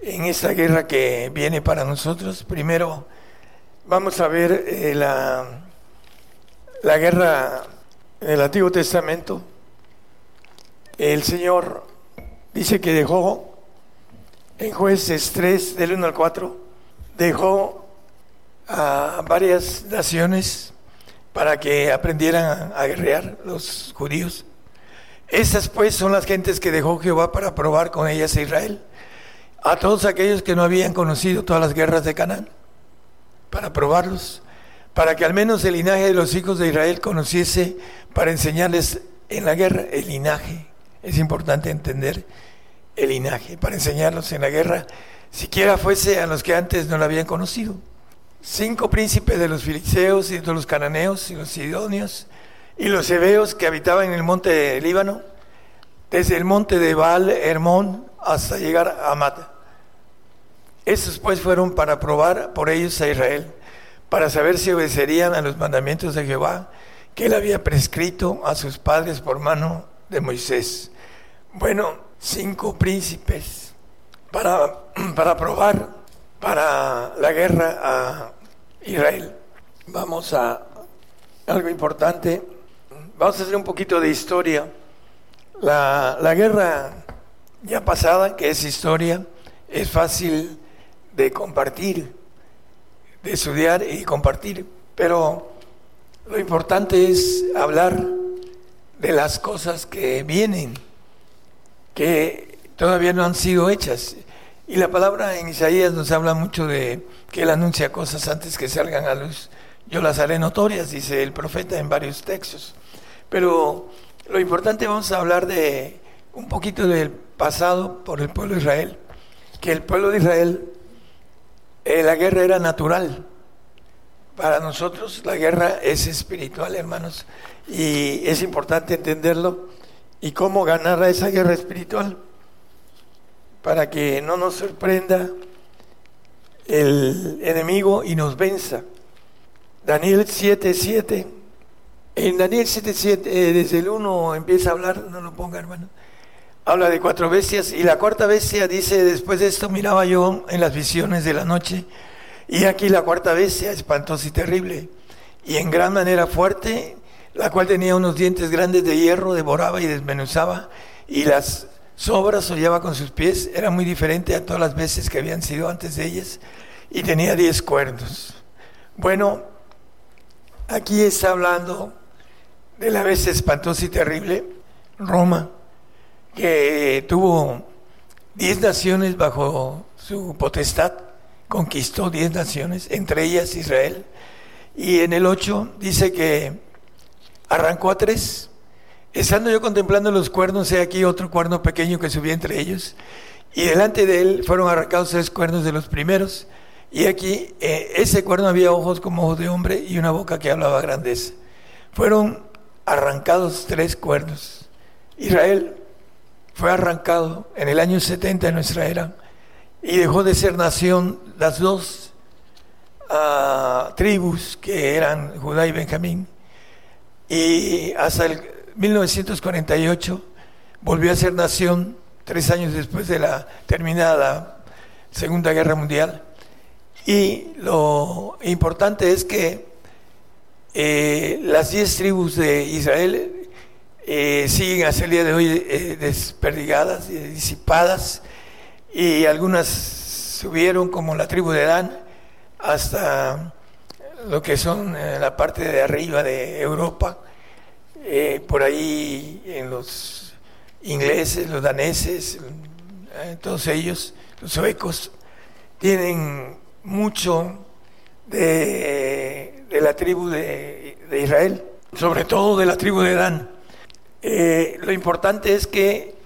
en esta guerra que viene para nosotros. Primero vamos a ver eh, la, la guerra en el Antiguo Testamento, el Señor dice que dejó en jueces 3 del 1 al 4, dejó a varias naciones para que aprendieran a guerrear los judíos. Estas pues son las gentes que dejó Jehová para probar con ellas a Israel, a todos aquellos que no habían conocido todas las guerras de Canaán, para probarlos para que al menos el linaje de los hijos de Israel conociese, para enseñarles en la guerra el linaje es importante entender el linaje para enseñarlos en la guerra, siquiera fuese a los que antes no lo habían conocido. Cinco príncipes de los filisteos y de los cananeos y los sidonios y los hebeos que habitaban en el monte de Líbano, desde el monte de Baal Hermón hasta llegar a Mata. Estos pues fueron para probar por ellos a Israel, para saber si obedecerían a los mandamientos de Jehová que él había prescrito a sus padres por mano de Moisés. Bueno, cinco príncipes para, para probar para la guerra a Israel. Vamos a algo importante. Vamos a hacer un poquito de historia. La, la guerra ya pasada, que es historia, es fácil de compartir, de estudiar y compartir, pero lo importante es hablar de las cosas que vienen, que todavía no han sido hechas. Y la palabra en Isaías nos habla mucho de que Él anuncia cosas antes que salgan a luz. Yo las haré notorias, dice el profeta en varios textos. Pero lo importante vamos a hablar de un poquito del pasado por el pueblo de Israel, que el pueblo de Israel, eh, la guerra era natural. Para nosotros la guerra es espiritual, hermanos, y es importante entenderlo y cómo ganar a esa guerra espiritual para que no nos sorprenda el enemigo y nos venza. Daniel 7:7. En Daniel 7:7, eh, desde el 1 empieza a hablar, no lo ponga hermano. Habla de cuatro bestias y la cuarta bestia dice, después de esto miraba yo en las visiones de la noche y aquí la cuarta bestia, espantosa y terrible, y en gran manera fuerte, la cual tenía unos dientes grandes de hierro, devoraba y desmenuzaba, y las sobras hollaba con sus pies, era muy diferente a todas las veces que habían sido antes de ellas, y tenía diez cuernos. Bueno, aquí está hablando de la bestia espantosa y terrible, Roma, que tuvo diez naciones bajo su potestad, conquistó diez naciones, entre ellas Israel, y en el 8 dice que arrancó a tres. Estando yo contemplando los cuernos, he aquí otro cuerno pequeño que subía entre ellos, y delante de él fueron arrancados tres cuernos de los primeros, y aquí eh, ese cuerno había ojos como ojos de hombre y una boca que hablaba grandeza. Fueron arrancados tres cuernos. Israel fue arrancado en el año 70 de nuestra era y dejó de ser nación las dos uh, tribus que eran Judá y Benjamín. Y hasta el 1948 volvió a ser nación tres años después de la terminada Segunda Guerra Mundial. Y lo importante es que eh, las diez tribus de Israel eh, siguen hasta el día de hoy eh, desperdigadas, disipadas, y algunas subieron como la tribu de Dan hasta lo que son eh, la parte de arriba de Europa, eh, por ahí en los ingleses, los daneses, todos ellos, los suecos, tienen mucho de, la tribu de, de, Israel, sobre todo de la tribu de Dan. Lo importante es que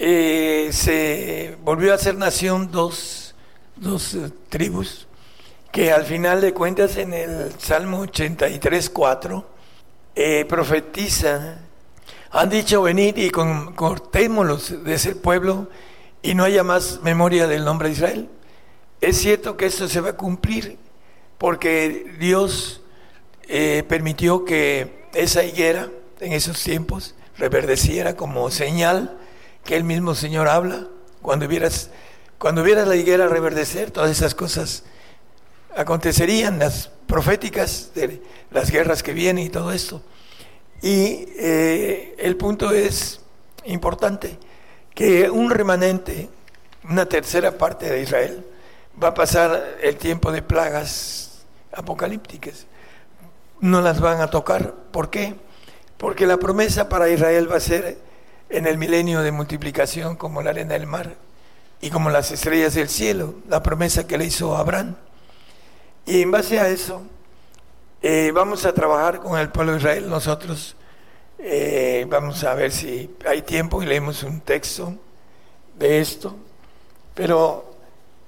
eh, se volvió a hacer nación dos, dos eh, tribus que al final de cuentas en el Salmo 83, 4 eh, profetizan, han dicho venid y cortémoslos de ese pueblo y no haya más memoria del nombre de Israel. Es cierto que esto se va a cumplir porque Dios permitió que esa higuera en esos tiempos reverdeciera como señal que el mismo Señor habla. Cuando vieras, cuando vieras la higuera reverdecer, todas esas cosas acontecerían, las proféticas de las guerras que vienen y todo esto. Y eh, el punto es importante, que un remanente, una tercera parte de Israel, va a pasar el tiempo de plagas apocalípticas. No las van a tocar. ¿Por qué? Porque la promesa para Israel va a ser en el milenio de multiplicación como la arena del mar y como las estrellas del cielo, la promesa que le hizo Abraham. Y en base a eso, eh, vamos a trabajar con el pueblo de Israel nosotros Eh, vamos a ver si hay tiempo y leemos un texto de esto. Pero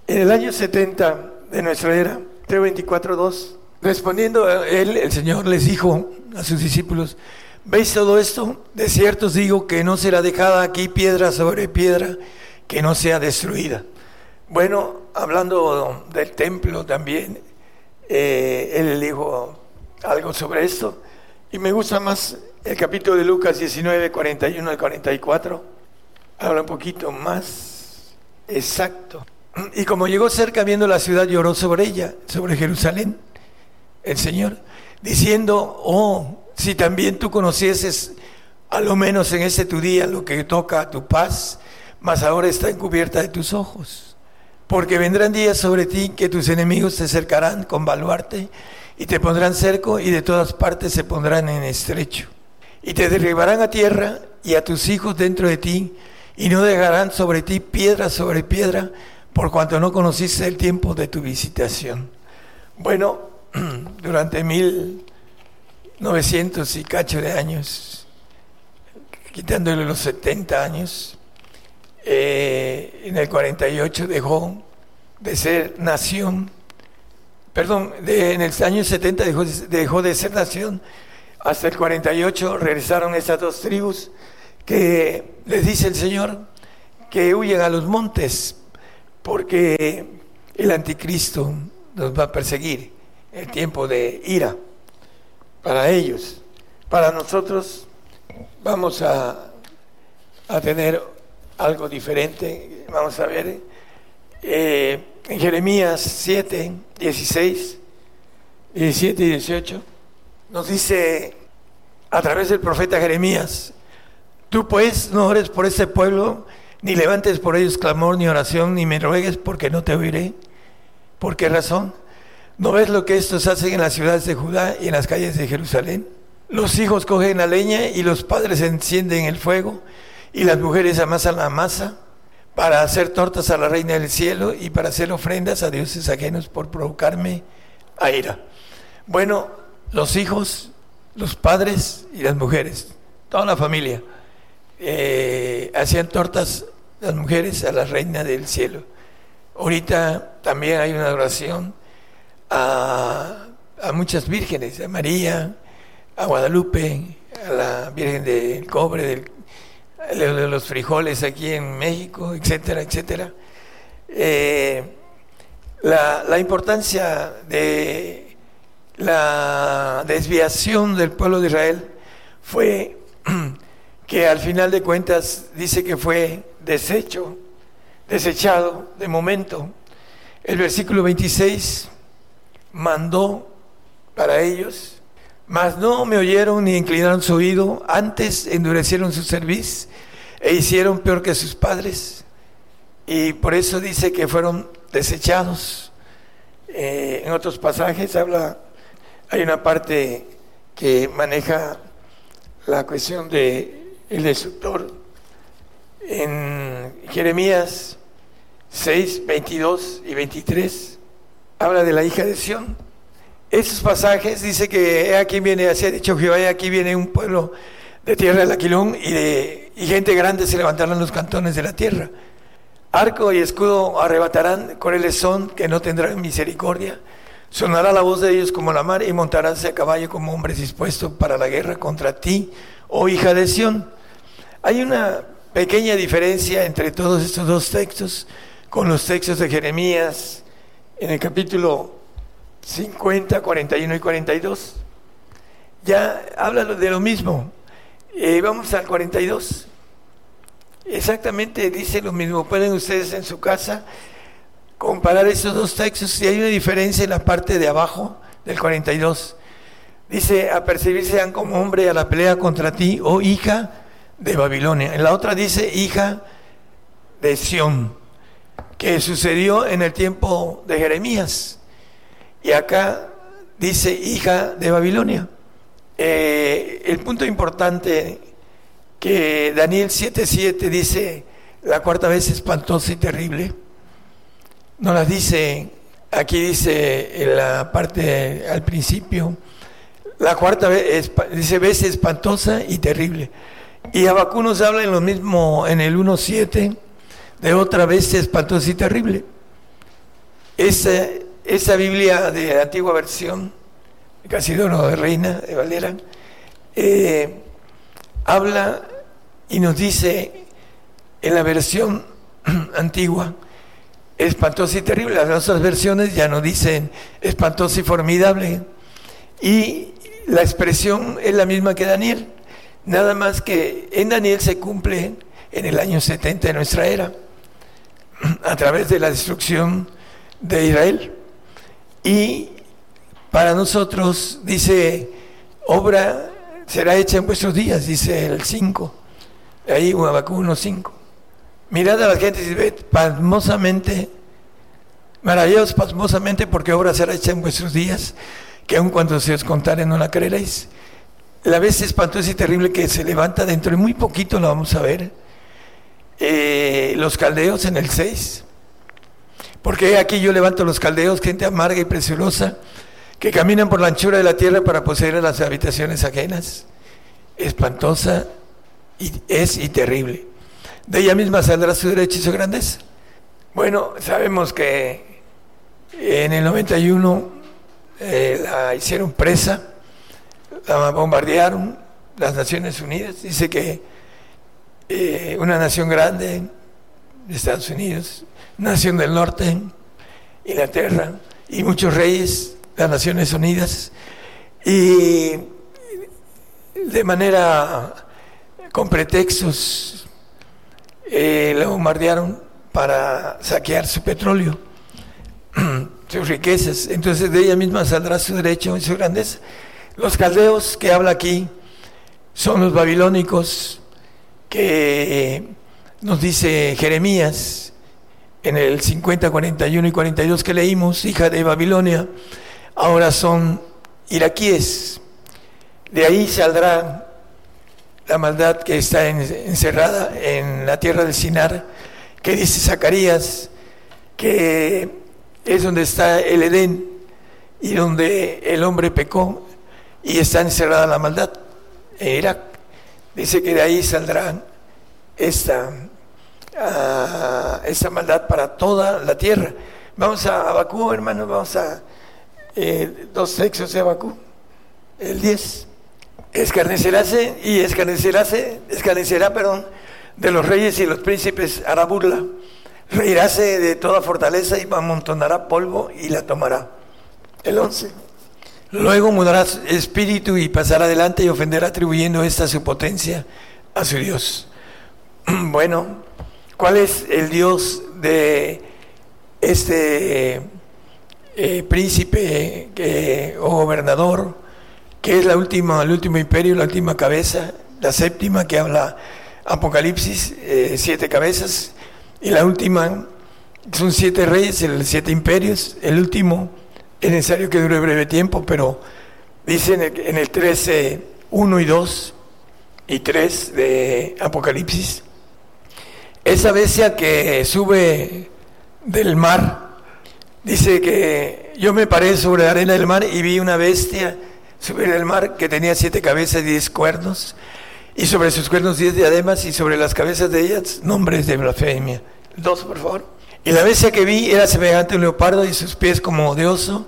en el año 70 de nuestra era, 324.2, respondiendo él, el Señor les dijo a sus discípulos, ¿veis todo esto? De cierto os digo que no será dejada aquí piedra sobre piedra que no sea destruida. Bueno, hablando del templo también, eh, él dijo algo sobre esto. Y me gusta más el capítulo de Lucas 19, 41 al 44. Habla un poquito más exacto. Y como llegó cerca viendo la ciudad, lloró sobre ella, sobre Jerusalén, el Señor, diciendo, oh, si también tú conocieses, a lo menos en ese tu día, lo que toca a tu paz, mas ahora está encubierta de tus ojos. Porque vendrán días sobre ti que tus enemigos te cercarán con baluarte y te pondrán cerco y de todas partes se pondrán en estrecho. Y te derribarán a tierra y a tus hijos dentro de ti y no dejarán sobre ti piedra sobre piedra por cuanto no conociste el tiempo de tu visitación. Bueno, durante mil novecientos y cacho de años, quitándole los 70 años, eh, en el 48 dejó de ser nación perdón, en el año 70 dejó, dejó de ser nación, hasta el 48 regresaron estas dos tribus que les dice el Señor que huyen a los montes porque el anticristo nos va a perseguir, el tiempo de ira para ellos. Para nosotros vamos a, a tener algo diferente, vamos a ver. Eh, en Jeremías 7, 16, 17 y 18, nos dice a través del profeta Jeremías, tú pues no ores por ese pueblo, ni levantes por ellos clamor ni oración, ni me ruegues porque no te oiré. ¿Por qué razón? ¿No ves lo que estos hacen en las ciudades de Judá y en las calles de Jerusalén? Los hijos cogen la leña y los padres encienden el fuego y las mujeres amasan la masa para hacer tortas a la reina del cielo y para hacer ofrendas a dioses ajenos por provocarme a ira. Bueno, los hijos, los padres y las mujeres, toda la familia, eh, hacían tortas las mujeres a la reina del cielo. Ahorita también hay una adoración a, muchas vírgenes, a María, a Guadalupe, a la Virgen del Cobre, del de los frijoles aquí en México, etcétera, etcétera. Eh, la, importancia de la desviación del pueblo de Israel fue que al final de cuentas dice que fue deshecho, desechado de momento. El versículo 26 mandó para ellos mas no me oyeron ni inclinaron su oído, antes endurecieron su cerviz e hicieron peor que sus padres. Y por eso dice que fueron desechados. Eh, en otros pasajes habla, hay una parte que maneja la cuestión de el destructor. En Jeremías 6, 22 y 23 habla de la hija de Sión esos pasajes dice que aquí viene, así ha dicho Jehová, aquí viene un pueblo de tierra del Aquilón y, de, y gente grande se levantarán los cantones de la tierra. Arco y escudo arrebatarán, el son que no tendrán misericordia. Sonará la voz de ellos como la mar y montaránse a caballo como hombres dispuestos para la guerra contra ti, oh hija de Sión. Hay una pequeña diferencia entre todos estos dos textos con los textos de Jeremías en el capítulo 50, 41 y 42. Ya habla de lo mismo. Eh, vamos al 42. Exactamente dice lo mismo. Pueden ustedes en su casa comparar esos dos textos si hay una diferencia en la parte de abajo del 42. Dice, a percibirse como hombre a la pelea contra ti, oh hija de Babilonia. En la otra dice, hija de Sión, que sucedió en el tiempo de Jeremías. Y acá dice hija de Babilonia. Eh, el punto importante que Daniel 7:7 dice la cuarta vez espantosa y terrible, no la dice, aquí dice la parte al principio, La cuarta vez, dice vez espantosa y terrible. Y Abacú nos habla en lo mismo, en el 1.7, de otra vez espantosa y terrible. Esa, esa Biblia de la antigua versión, casi de Reina, de Valera, eh, habla y nos dice en la versión antigua, espantosa y terrible. Las otras versiones ya no dicen espantosa y formidable. Y la expresión es la misma que Daniel, nada más que en Daniel se cumple en el año 70 de nuestra era, a través de la destrucción de Israel. Y para nosotros dice, obra será hecha en vuestros días, dice el 5, ahí Habacuc 5. Mirad a la gente y ve pasmosamente, maravillados pasmosamente, porque obra será hecha en vuestros días, que aun cuando se os contare no la creeréis. La vez espantosa y terrible que se levanta dentro de muy poquito, lo vamos a ver. Eh, los caldeos en el 6. Porque aquí yo levanto los caldeos, gente amarga y preciosa, que caminan por la anchura de la tierra para poseer las habitaciones ajenas. Espantosa y, es y terrible de ella misma saldrá su derecho y su. Bueno, sabemos que en el 91 eh, la hicieron presa, la bombardearon las Naciones Unidas. Dice que eh, una nación grande, Estados Unidos, nación del norte, Inglaterra, y muchos reyes, las Naciones Unidas, y de manera con pretextos eh, bombardearon para saquear su petróleo, sus riquezas. Entonces de ella misma saldrá su derecho y su grandeza. Los caldeos que habla aquí son los babilónicos que nos dice Jeremías en el 50, 41 y 42 que leímos, hija de Babilonia, ahora son iraquíes. De ahí saldrá la maldad que está encerrada en la tierra del Sinar, que dice Zacarías, que es donde está el Edén y donde el hombre pecó y está encerrada la maldad en Irak. Dice que de ahí saldrá esta, uh, esta maldad para toda la tierra. Vamos a Abacú, hermanos, vamos a eh, dos sexos de Abacú, el 10 escarneceráse y escarneceráse, escarnecerá, perdón, de los reyes y los príncipes hará burla, reiráse de toda fortaleza y amontonará polvo y la tomará. El 11. Luego mudará espíritu y pasará adelante y ofenderá atribuyendo esta su potencia a su Dios. Bueno, ¿cuál es el Dios de este eh, príncipe o gobernador? que es la última, el último imperio, la última cabeza, la séptima que habla Apocalipsis, eh, siete cabezas, y la última son siete reyes, el, siete imperios, el último es necesario que dure breve tiempo, pero dice en el, en el 13, 1 y 2 y 3 de Apocalipsis, esa bestia que sube del mar, dice que yo me paré sobre la arena del mar y vi una bestia sobre el mar que tenía siete cabezas y diez cuernos, y sobre sus cuernos diez diademas, y sobre las cabezas de ellas nombres de blasfemia. Dos, por favor. Y la bestia que vi era semejante a un leopardo, y sus pies como de oso,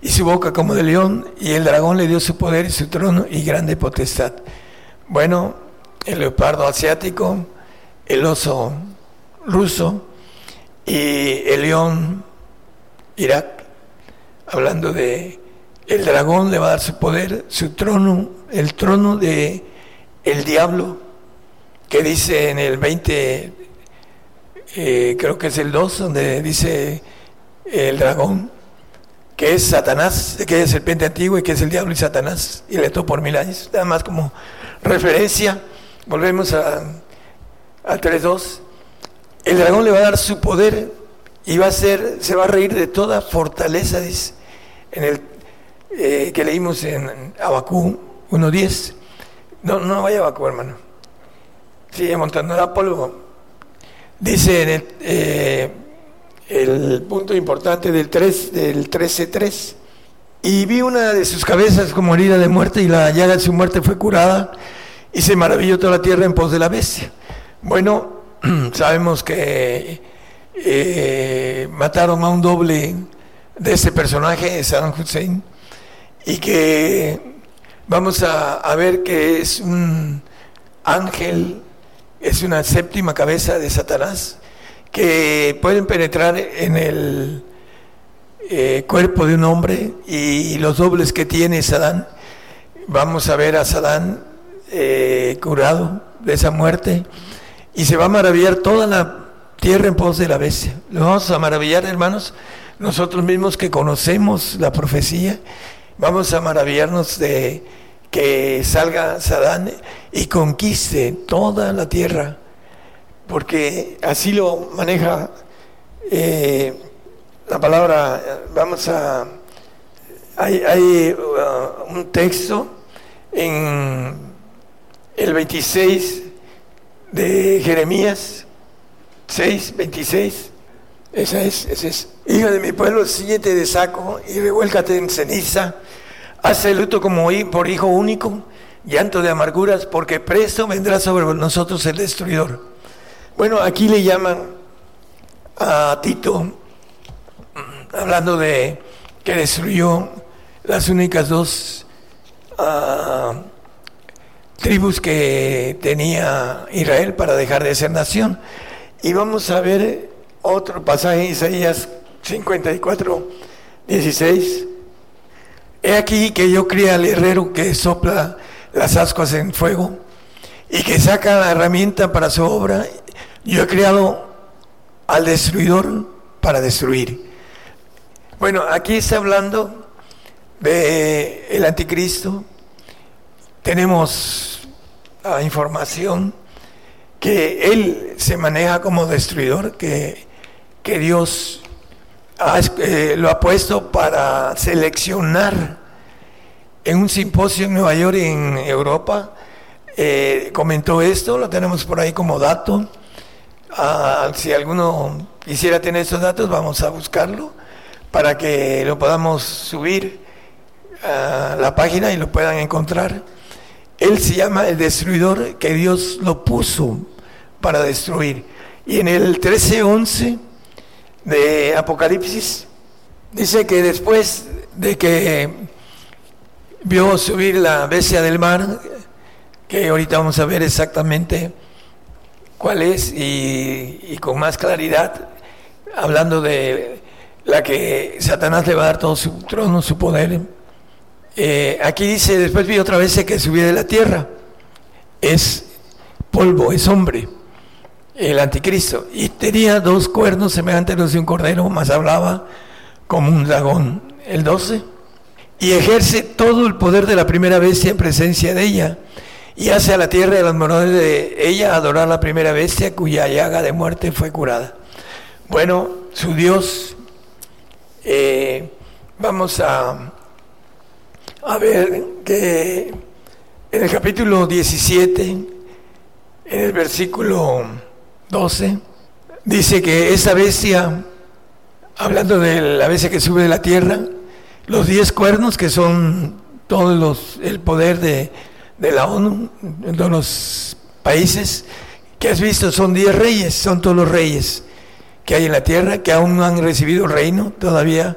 y su boca como de león, y el dragón le dio su poder y su trono y grande potestad. Bueno, el leopardo asiático, el oso ruso y el león Irak, hablando de el dragón le va a dar su poder, su trono, el trono de el diablo, que dice en el 20, eh, creo que es el 2, donde dice el dragón, que es Satanás, que es serpiente antiguo y que es el diablo y Satanás, y le tocó por mil años, nada más como referencia, volvemos a, al 3.2, el dragón le va a dar su poder y va a ser, se va a reír de toda fortaleza, dice, en el eh, que leímos en Abacú 1.10. No, no vaya a Abacú, hermano. Sigue montando la polvo. Dice eh, el punto importante del 3, del 13.3. Y vi una de sus cabezas como herida de muerte y la llaga de su muerte fue curada y se maravilló toda la tierra en pos de la bestia. Bueno, sabemos que eh, mataron a un doble de ese personaje, Saddam Hussein, y que vamos a ver que es un ángel, es una séptima cabeza de Satanás, que pueden penetrar en el eh, cuerpo de un hombre y, los dobles que tiene Sadán. Vamos a ver a Sadán eh, curado de esa muerte y se va a maravillar toda la tierra en pos de la bestia. Lo vamos a maravillar, hermanos, nosotros mismos que conocemos la profecía, vamos a maravillarnos de que salga Sadán y conquiste toda la tierra, porque así lo maneja eh, la palabra. Vamos a. Hay, uh, un texto en el 26 de Jeremías 6, 26. Esa es, esa es. Hijo de mi pueblo, síguete de saco y revuélcate en ceniza Hace luto como por hijo único, llanto de amarguras, porque presto vendrá sobre nosotros el destruidor. Bueno, aquí le llaman a Tito, hablando de que destruyó las únicas dos ah, tribus que tenía Israel para dejar de ser nación. Y vamos a ver otro pasaje, Isaías 54, 16 He aquí que yo cría al herrero que sopla las ascuas en fuego y que saca la herramienta para su obra. Yo he creado al destruidor para destruir. Bueno, aquí está hablando de el anticristo. Tenemos la información que él se maneja como destruidor, que, que Dios eh, lo ha puesto para seleccionar en un simposio en Nueva York, en Europa. Eh, comentó esto, lo tenemos por ahí como dato. Ah, si alguno quisiera tener estos datos, vamos a buscarlo para que lo podamos subir a la página y lo puedan encontrar. Él se llama el destruidor que Dios lo puso para destruir. Y en el 1311 de Apocalipsis, dice que después de que vio subir la bestia del mar, que ahorita vamos a ver exactamente cuál es y, con más claridad, hablando de la que Satanás le va a dar todo su trono, su poder. Eh, aquí dice, después vi otra vez que subía de la tierra, es polvo, es hombre el anticristo, y tenía dos cuernos semejantes a los de un cordero, más hablaba como un dragón, el 12, y ejerce todo el poder de la primera bestia en presencia de ella, y hace a la tierra y a los moradores de ella adorar a la primera bestia cuya llaga de muerte fue curada. Bueno, su Dios, eh, vamos a, a ver que en el capítulo 17, en el versículo 12, dice que esa bestia, hablando de la bestia que sube de la tierra, los diez cuernos que son todos los, el poder de, la ONU, de todos los países que has visto, son diez reyes, son todos los reyes que hay en la tierra, que aún no han recibido reino, todavía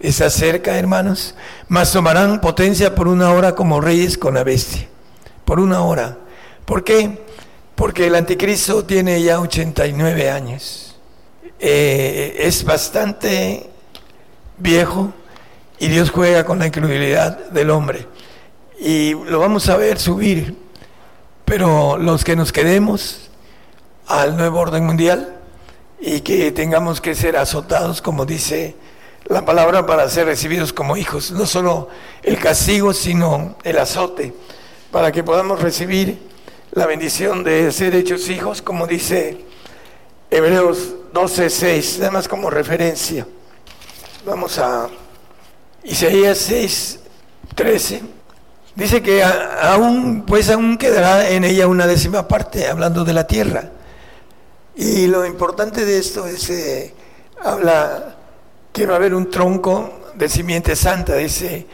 está cerca, hermanos, mas tomarán potencia por una hora como reyes con la bestia, por una hora. ¿Por qué? Porque el anticristo tiene ya 89 años. Eh, es bastante viejo y Dios juega con la incredulidad del hombre. Y lo vamos a ver subir, pero los que nos quedemos al nuevo orden mundial y que tengamos que ser azotados, como dice la palabra, para ser recibidos como hijos, no solo el castigo, sino el azote, para que podamos recibir la bendición de ser hechos hijos, como dice Hebreos 12:6, nada más como referencia. Vamos a Isaías 6:13. Dice que aún, pues aún quedará en ella una décima parte, hablando de la tierra. Y lo importante de esto es, eh, habla que va a haber un tronco de simiente santa, dice,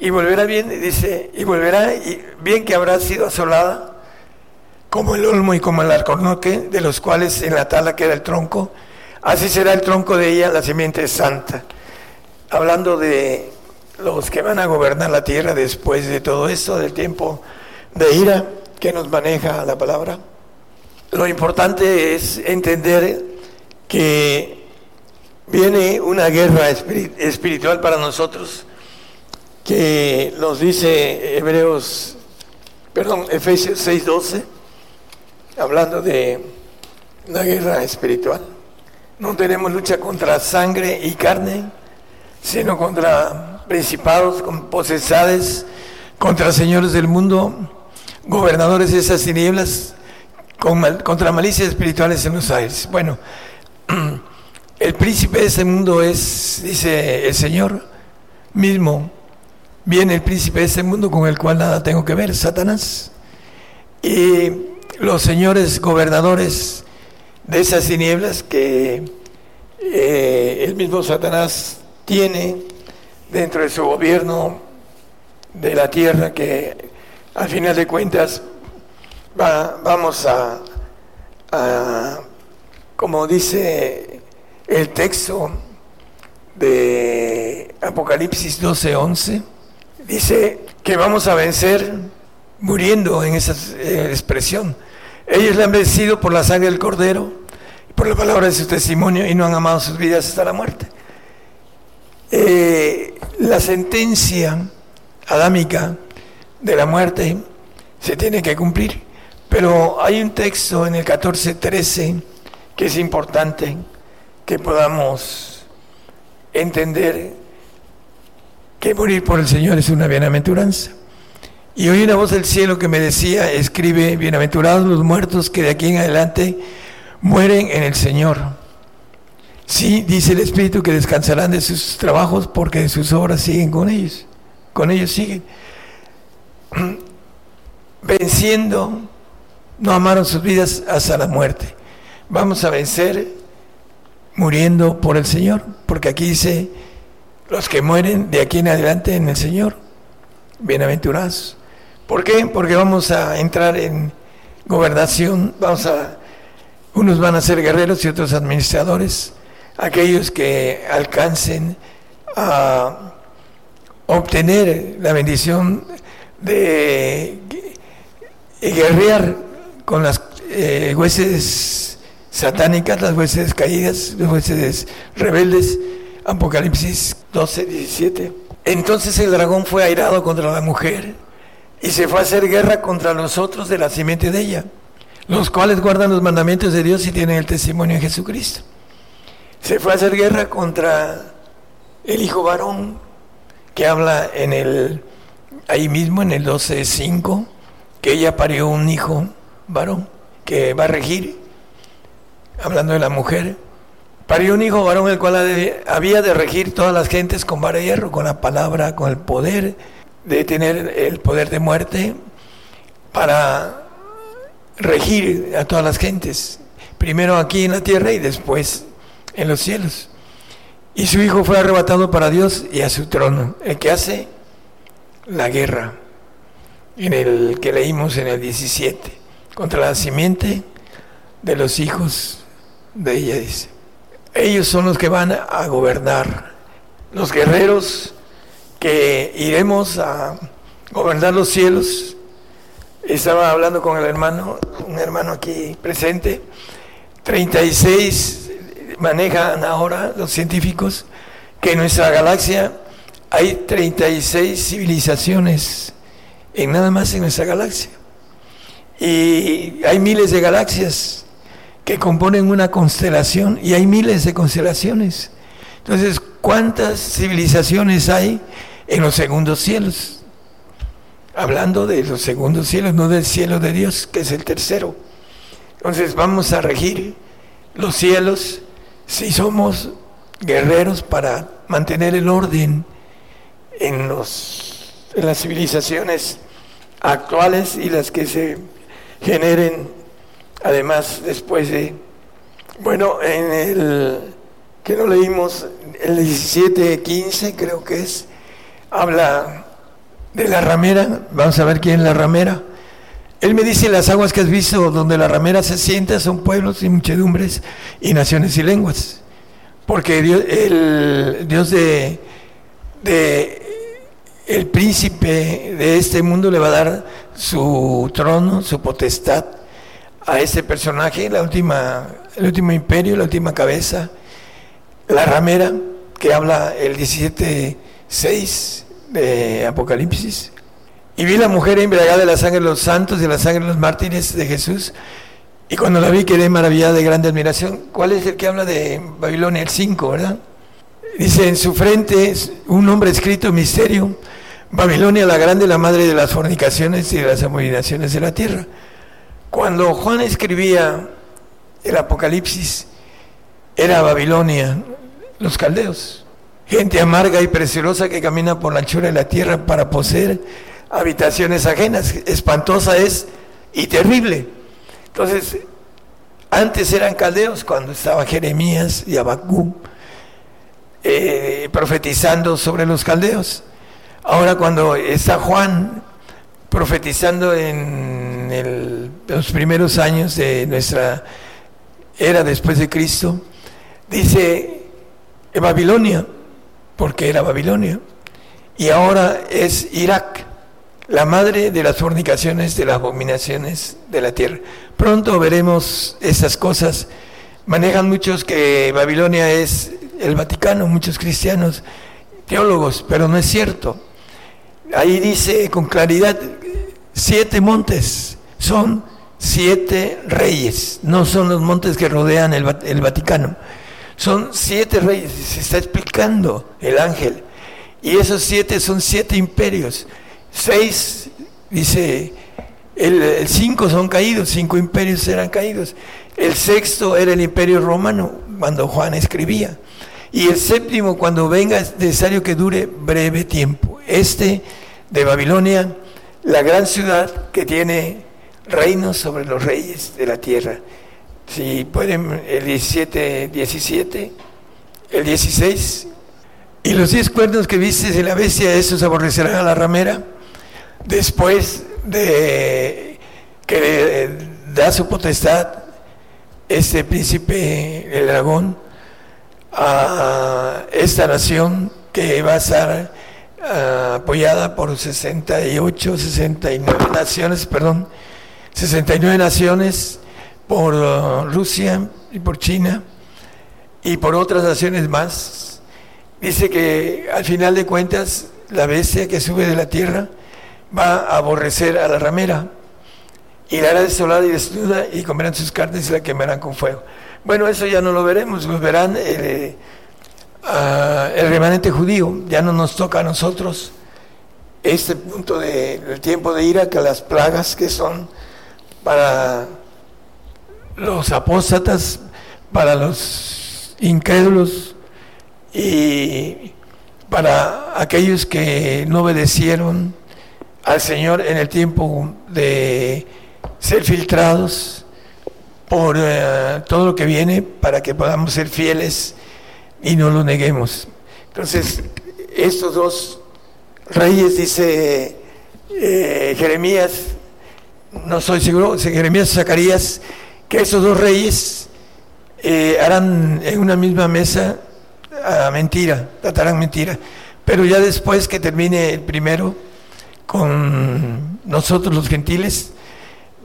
y volverá bien, dice, y volverá y bien que habrá sido asolada, como el olmo y como el alcornoque, de los cuales en la tala queda el tronco, así será el tronco de ella, la simiente santa. Hablando de los que van a gobernar la tierra después de todo esto, del tiempo de ira que nos maneja la palabra. Lo importante es entender que viene una guerra espiritual para nosotros, que nos dice Hebreos, perdón, Efesios 6:12, hablando de una guerra espiritual. No tenemos lucha contra sangre y carne, sino contra principados, con posesades, contra señores del mundo, gobernadores de esas tinieblas, contra malicias espirituales en los aires. Bueno, el príncipe de ese mundo es, dice el Señor mismo, viene el príncipe de ese mundo con el cual nada tengo que ver, Satanás. Y los señores gobernadores de esas tinieblas que eh, el mismo Satanás tiene dentro de su gobierno de la tierra que al final de cuentas vamos a, como dice el texto de Apocalipsis 12:11, dice que vamos a vencer muriendo en esa eh, expresión. Ellos le han vencido por la sangre del cordero, por la palabra de su testimonio y no han amado sus vidas hasta la muerte. Eh, la sentencia adámica de la muerte se tiene que cumplir. Pero hay un texto en el 14.13 que es importante que podamos entender que morir por el Señor es una bienaventuranza. Y oí una voz del cielo que me decía, escribe, bienaventurados los muertos que de aquí en adelante mueren en el Señor. Sí, dice el Espíritu que descansarán de sus trabajos porque sus obras siguen con ellos, con ellos siguen. Venciendo no amaron sus vidas hasta la muerte. Vamos a vencer muriendo por el Señor, porque aquí dice, los que mueren de aquí en adelante en el Señor, bienaventurados. ¿Por qué? Porque vamos a entrar en gobernación, vamos a, unos van a ser guerreros y otros administradores, aquellos que alcancen a obtener la bendición de guerrear con las eh, hueses satánicas, las hueses caídas, las hueses rebeldes, Apocalipsis 12, 17. Entonces el dragón fue airado contra la mujer y se fue a hacer guerra contra los otros de la simiente de ella, los cuales guardan los mandamientos de Dios y tienen el testimonio de Jesucristo. Se fue a hacer guerra contra el hijo varón que habla en el ahí mismo en el 12:5 que ella parió un hijo varón que va a regir, hablando de la mujer, parió un hijo varón el cual había de regir todas las gentes con vara de hierro, con la palabra, con el poder de tener el poder de muerte para regir a todas las gentes, primero aquí en la tierra y después en los cielos. Y su hijo fue arrebatado para Dios y a su trono, el que hace la guerra, en el que leímos en el 17 contra la simiente de los hijos de ella, dice. Ellos son los que van a gobernar, los guerreros que iremos a gobernar los cielos. Estaba hablando con el hermano, un hermano aquí presente, 36 manejan ahora los científicos que en nuestra galaxia hay 36 civilizaciones, en nada más en nuestra galaxia. Y hay miles de galaxias que componen una constelación y hay miles de constelaciones. Entonces, ¿cuántas civilizaciones hay en los segundos cielos? Hablando de los segundos cielos, no del cielo de Dios, que es el tercero. Entonces vamos a regir los cielos si somos guerreros para mantener el orden en, los, en las civilizaciones actuales y las que se generen, además, después de, bueno, en el que no leímos, el 17-15 creo que es, habla de la ramera, vamos a ver quién es la ramera. Él me dice, las aguas que has visto donde la ramera se sienta son pueblos y muchedumbres y naciones y lenguas. Porque Dios, el Dios de, de el príncipe de este mundo le va a dar su trono, su potestad a ese personaje, la última, el último imperio, la última cabeza, la ramera, que habla el 17.6 de Apocalipsis. Y vi la mujer embriagada de la sangre de los santos y de la sangre de los mártires de Jesús. Y cuando la vi quedé maravillada de grande admiración. ¿Cuál es el que habla de Babilonia? El 5, ¿verdad? Dice, en su frente un nombre escrito, misterio, Babilonia la grande, la madre de las fornicaciones y de las abominaciones de la tierra. Cuando Juan escribía el Apocalipsis, era Babilonia, los caldeos, gente amarga y preciosa que camina por la anchura de la tierra para poseer habitaciones ajenas. Espantosa es y terrible. Entonces, antes eran caldeos cuando estaba Jeremías y Abacú eh, profetizando sobre los caldeos. Ahora cuando está Juan profetizando en los primeros años de nuestra era después de Cristo, dice Babilonia, porque era Babilonia, y ahora es Irak, la madre de las fornicaciones, de las abominaciones de la tierra. Pronto veremos esas cosas. Manejan muchos que Babilonia es el Vaticano, muchos cristianos, teólogos, pero no es cierto. Ahí dice con claridad, siete montes son siete reyes, no son los montes que rodean el, Vaticano, son siete reyes, se está explicando el ángel. Y esos siete son siete imperios. Seis, dice, el, cinco son caídos, cinco imperios eran caídos. El sexto era el imperio romano, cuando Juan escribía. Y el séptimo, cuando venga, es necesario que dure breve tiempo. Este de Babilonia, la gran ciudad que tiene reinos sobre los reyes de la tierra. Si pueden, el 17, 17, el 16. Y los diez cuernos que viste de la bestia, esos aborrecerán a la ramera. Después de que da su potestad este príncipe, el dragón, a esta nación que va a estar ah, apoyada por 68, 69 naciones, perdón, 69 naciones por ah, Rusia y por China y por otras naciones más. Dice que al final de cuentas la bestia que sube de la tierra va a aborrecer a la ramera y la hará desolada y desnuda y comerán sus carnes y la quemarán con fuego. Bueno, eso ya no lo veremos, lo verán el, uh, el remanente judío, ya no nos toca a nosotros este punto del tiempo de ira, que las plagas que son para los apóstatas, para los incrédulos y para aquellos que no obedecieron al Señor en el tiempo de ser filtrados por eh, todo lo que viene para que podamos ser fieles y no lo neguemos. Entonces, estos dos reyes, dice eh, Jeremías, no soy seguro, Jeremías Zacarías, que esos dos reyes eh, harán en una misma mesa a mentira, tratarán mentira. Pero ya después que termine el primero, con nosotros los gentiles,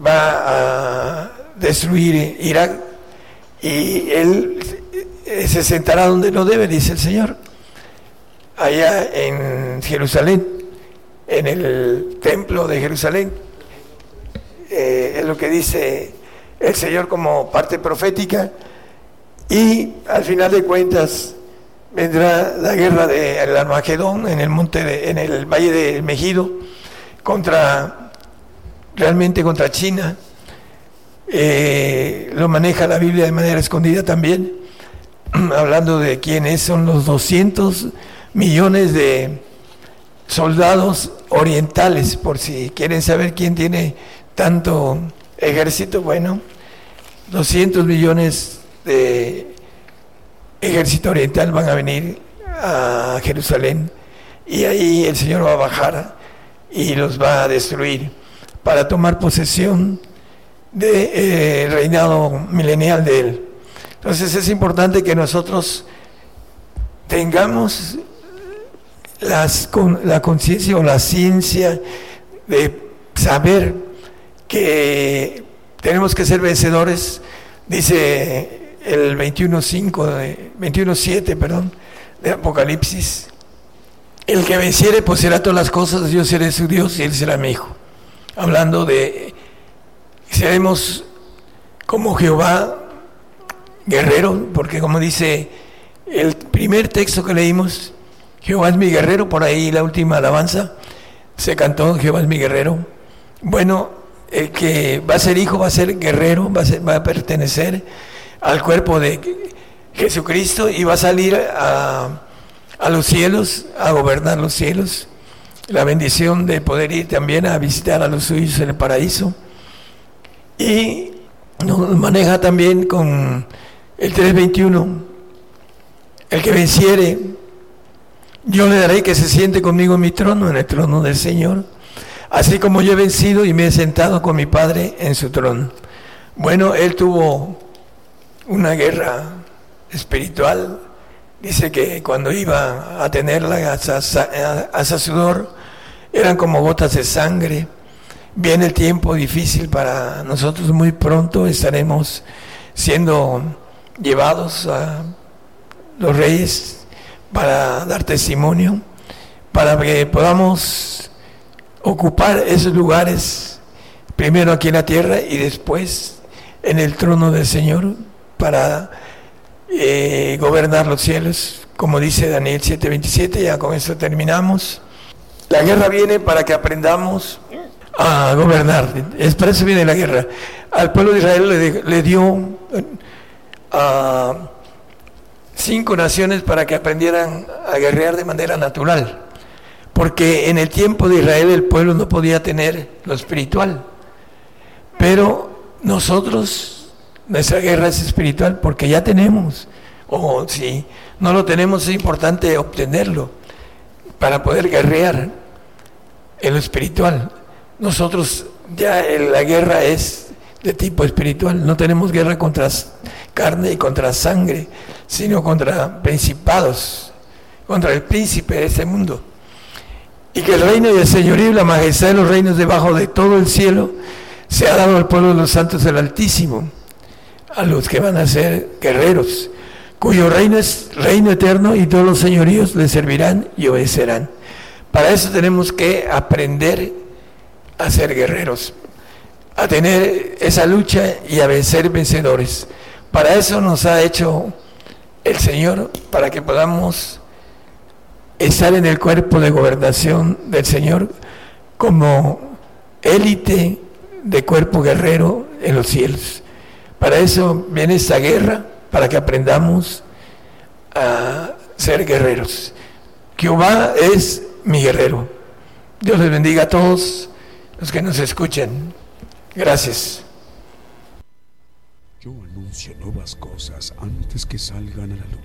va a destruir Irak y él se sentará donde no debe, dice el Señor, allá en Jerusalén, en el templo de Jerusalén. Eh, es lo que dice el Señor como parte profética y al final de cuentas vendrá la guerra del Armagedón en el monte en el valle de Mejido contra realmente contra China. Eh, lo maneja la Biblia de manera escondida también, hablando de quiénes son los 200 millones de soldados orientales, por si quieren saber quién tiene tanto ejército, bueno, 200 millones de ejército oriental van a venir a Jerusalén y ahí el Señor va a bajar y los va a destruir para tomar posesión del de, eh, reinado milenial de Él. Entonces es importante que nosotros tengamos la conciencia o la ciencia de saber que tenemos que ser vencedores, dice el 21.5, 21.7, perdón, de Apocalipsis. El que venciere poseerá todas las cosas, yo seré su Dios y él será mi hijo. Hablando de seremos como Jehová guerrero, porque como dice el primer texto que leímos, Jehová es mi guerrero, por ahí la última alabanza se cantó, Jehová es mi guerrero. Bueno, el que va a ser hijo va a ser guerrero, va a, va a pertenecer al cuerpo de Jesucristo y va a salir a, a los cielos, a gobernar los cielos. La bendición de poder ir también a visitar a los suyos en el paraíso. Y nos maneja también con el 321. El que venciere, yo le daré que se siente conmigo en mi trono, en el trono del Señor, así como yo he vencido y me he sentado con mi Padre en su trono. Bueno, él tuvo una guerra espiritual. Dice que cuando iba a tenerla hasta, sudor, eran como gotas de sangre. Viene el tiempo difícil para nosotros, muy pronto estaremos siendo llevados a los reyes para dar testimonio, para que podamos ocupar esos lugares, primero aquí en la tierra y después en el trono del Señor, para eh, gobernar los cielos, como dice Daniel 7:27, ya con eso terminamos. La guerra viene para que aprendamos a gobernar, es para eso viene la guerra. Al pueblo de Israel le, le dio a cinco naciones para que aprendieran a guerrear de manera natural. Porque en el tiempo de Israel el pueblo no podía tener lo espiritual. Pero nosotros, nuestra guerra es espiritual porque ya tenemos. O si no lo tenemos es importante obtenerlo para poder guerrear en lo espiritual. Nosotros ya la guerra es de tipo espiritual. No tenemos guerra contra carne y contra sangre, sino contra principados, contra el príncipe de este mundo. Y que el reino y el señorío y la majestad de los reinos debajo de todo el cielo se ha dado al pueblo de los santos del Altísimo, a los que van a ser guerreros, cuyo reino es reino eterno y todos los señoríos le servirán y obedecerán. Para eso tenemos que aprender a ser guerreros, a tener esa lucha y a vencer vencedores. Para eso nos ha hecho el Señor, para que podamos estar en el cuerpo de gobernación del Señor como élite de cuerpo guerrero en los cielos. Para eso viene esta guerra, para que aprendamos a ser guerreros. Jehová es mi guerrero. Dios les bendiga a todos los que nos escuchen. Gracias. Yo anuncio nuevas cosas antes que salgan a la luz.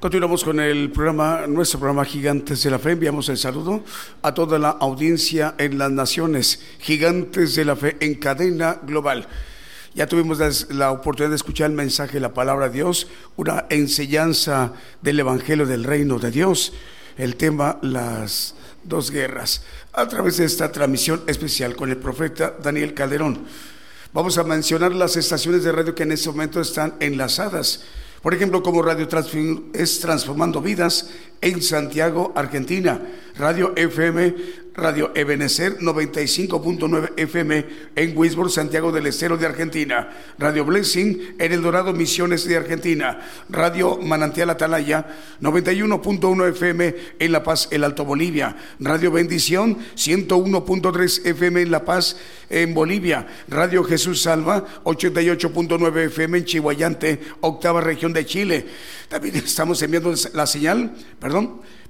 Continuamos con el programa, nuestro programa Gigantes de la Fe. Enviamos el saludo a toda la audiencia en las naciones, Gigantes de la Fe en cadena global. Ya tuvimos la oportunidad de escuchar el mensaje, la palabra de Dios, una enseñanza del Evangelio del Reino de Dios. el tema las dos guerras a través de esta transmisión especial con el profeta Daniel Calderón. Vamos a mencionar las estaciones de radio que en este momento están enlazadas. Por ejemplo, como Radio es Transformando Vidas en Santiago, Argentina. Radio FM Radio Ebenecer 95.9 FM en Wisborne, Santiago del Estero de Argentina. Radio Blessing en El Dorado, Misiones de Argentina. Radio Manantial Atalaya 91.1 FM en La Paz, El Alto Bolivia. Radio Bendición 101.3 FM en La Paz, en Bolivia. Radio Jesús Salva 88.9 FM en Chihuayante, octava región de Chile. También estamos enviando la señal, perdón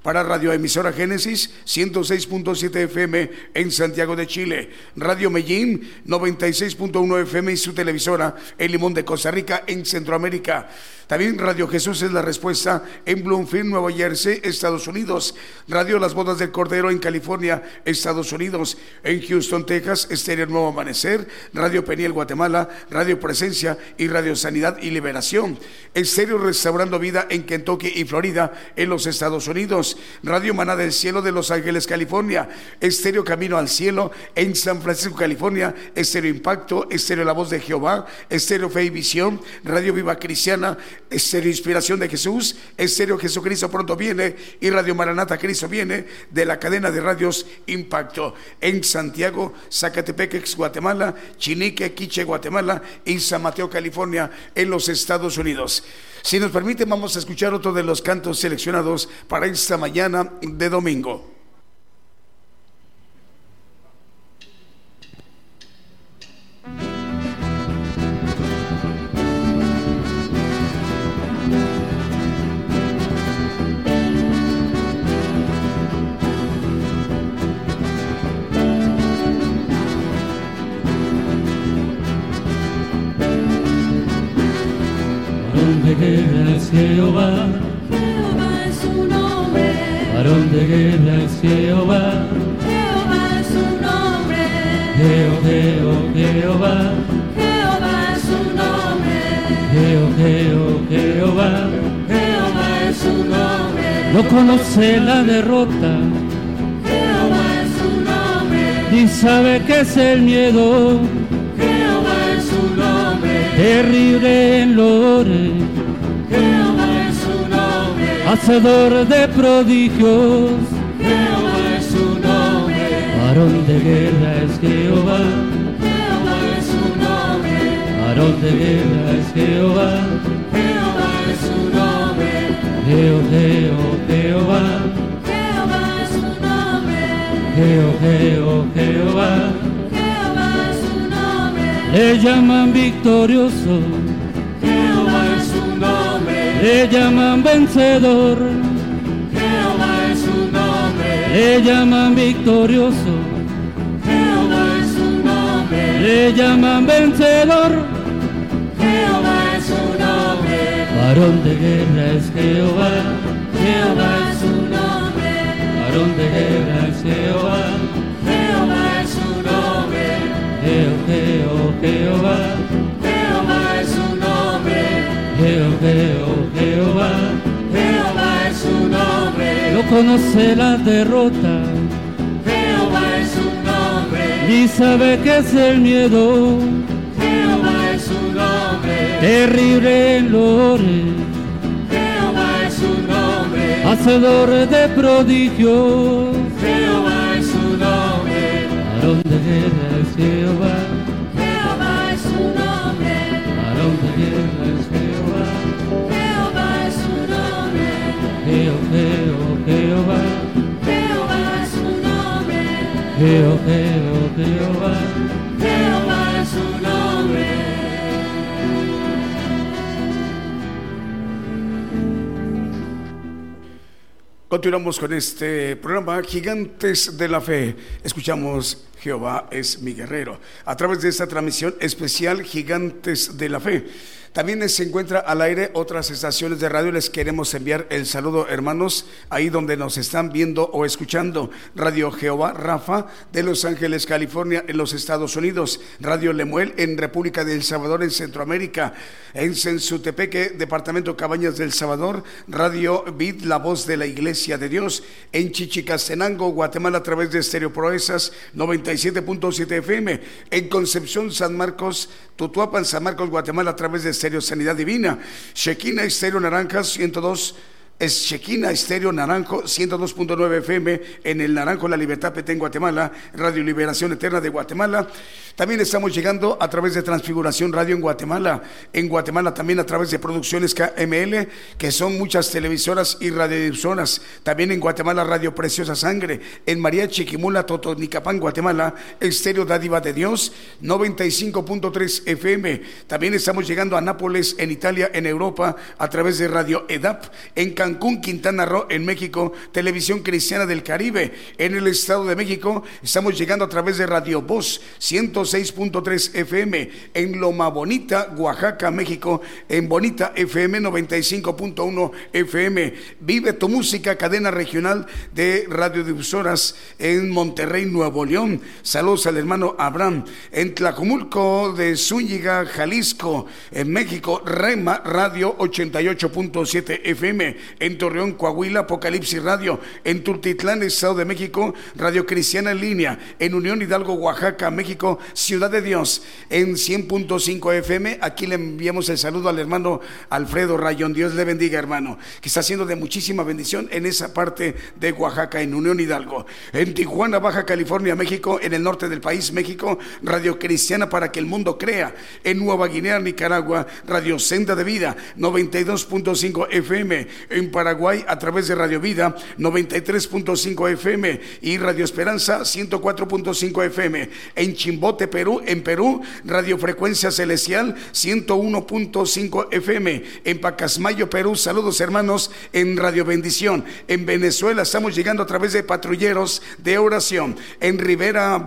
para Radio Emisora Génesis 106.7 FM en Santiago de Chile, Radio Medellín 96.1 FM y su televisora El Limón de Costa Rica en Centroamérica. También Radio Jesús es la respuesta en Bloomfield, Nueva Jersey, Estados Unidos. Radio Las Bodas del Cordero en California, Estados Unidos. En Houston, Texas, Estéreo Nuevo Amanecer. Radio Peniel, Guatemala. Radio Presencia y Radio Sanidad y Liberación. Estéreo Restaurando Vida en Kentucky y Florida, en los Estados Unidos. Radio Maná del Cielo de Los Ángeles, California. Estéreo Camino al Cielo en San Francisco, California. Estéreo Impacto. Estéreo La Voz de Jehová. Estéreo Fe y Visión. Radio Viva Cristiana Estéreo Inspiración de Jesús, Estéreo Jesucristo pronto viene y Radio Maranata Cristo viene de la cadena de radios Impacto en Santiago, Zacatepec, Guatemala, Chinique, Quiche, Guatemala y San Mateo, California en los Estados Unidos. Si nos permite, vamos a escuchar otro de los cantos seleccionados para esta mañana de domingo. De guerra es Jehová. Jehová es su nombre. Varón de guerra es Jehová. Jehová es su nombre. Jeo, Jeo, Jehová. Jehová es su nombre. Jeo, Jeo, Jehová. Jehová es su nombre. No conoce la derrota. Jehová es su nombre. Ni sabe qué es el miedo. Jehová. Terrible en lores hacedor de prodigios. Jehová es su nombre. Varón de guerra es Jehová. Jehová es su nombre. Varón de guerra es Jehová. Jehová es su nombre. Jeo, Jeo, Jehová. Jehová es su nombre. Jeo, Jeo, Jehová. Jehová es su nombre. Le llaman victorioso. Le llaman vencedor, Jehová es su nombre, le llaman victorioso, Jehová es su nombre, le llaman vencedor, Jehová es su nombre, varón de guerra es Jehová, Jehová es su nombre, varón de guerra es Jehová, Jehová es su nombre, Jehová, Jehová, Jehová es su nombre, Jehová, Jehová, Jehová es su nombre, no conoce la derrota, Jehová es su nombre, ni sabe qué es el miedo, Jehová es su nombre, terrible en lores, Jehová es su nombre, hacedor de prodigios, Jehová varón de guerra es Jehová, Jehová es su nombre, varón de guerra es Jehová. Jehová, Jehová, Jehová es su nombre. Jehová, Jehová, Jehová Continuamos con este programa Gigantes de la Fe. Escuchamos Jehová es mi guerrero. A través de esta transmisión especial Gigantes de la Fe. También se encuentra al aire otras estaciones de radio. Les queremos enviar el saludo, hermanos, ahí donde nos están viendo o escuchando. Radio Jehová Rafa de Los Ángeles, California, en los Estados Unidos. Radio Lemuel en República del Salvador, en Centroamérica. En Sensutepeque, Departamento Cabañas del Salvador. Radio Vid, la voz de la Iglesia de Dios. En Chichicastenango, Guatemala, a través de Estéreo Proezas 97.7 FM. En Concepción, San Marcos, Tutuapan, San Marcos, Guatemala, a través de Estéreo Sanidad Divina. Shequina Estéreo Naranjas 102 es Chequina Estéreo Naranjo 102.9 FM en el Naranjo La Libertad Petén Guatemala, Radio Liberación Eterna de Guatemala. También estamos llegando a través de Transfiguración Radio en Guatemala, en Guatemala también a través de Producciones KML, que son muchas televisoras y radiodifusoras. También en Guatemala Radio Preciosa Sangre, en María Chiquimula, Totonicapán, Guatemala, Estéreo Dádiva de Dios 95.3 FM. También estamos llegando a Nápoles, en Italia, en Europa, a través de Radio EDAP, en Cancún, Quintana Roo, en México, Televisión Cristiana del Caribe, en el Estado de México, estamos llegando a través de Radio Voz 106.3 FM, en Loma Bonita, Oaxaca, México, en Bonita FM 95.1 FM. Vive tu música, cadena regional de radiodifusoras en Monterrey, Nuevo León. Saludos al hermano Abraham. En Tlacomulco de Zúñiga, Jalisco, en México, Rema Radio 88.7 FM en Torreón, Coahuila, Apocalipsis Radio, en Tultitlán, Estado de México, Radio Cristiana en línea, en Unión Hidalgo, Oaxaca, México, Ciudad de Dios, en 100.5 FM. Aquí le enviamos el saludo al hermano Alfredo Rayón. Dios le bendiga, hermano, que está haciendo de muchísima bendición en esa parte de Oaxaca, en Unión Hidalgo. En Tijuana, Baja California, México, en el norte del país, México, Radio Cristiana para que el mundo crea. En Nueva Guinea, Nicaragua, Radio Senda de Vida, 92.5 FM. En Paraguay a través de Radio Vida 93.5 FM y Radio Esperanza 104.5 FM. En Chimbote, Perú, en Perú, Radio Frecuencia Celestial 101.5 FM. En Pacasmayo, Perú, saludos hermanos en Radio Bendición. En Venezuela estamos llegando a través de patrulleros de oración. En Rivera,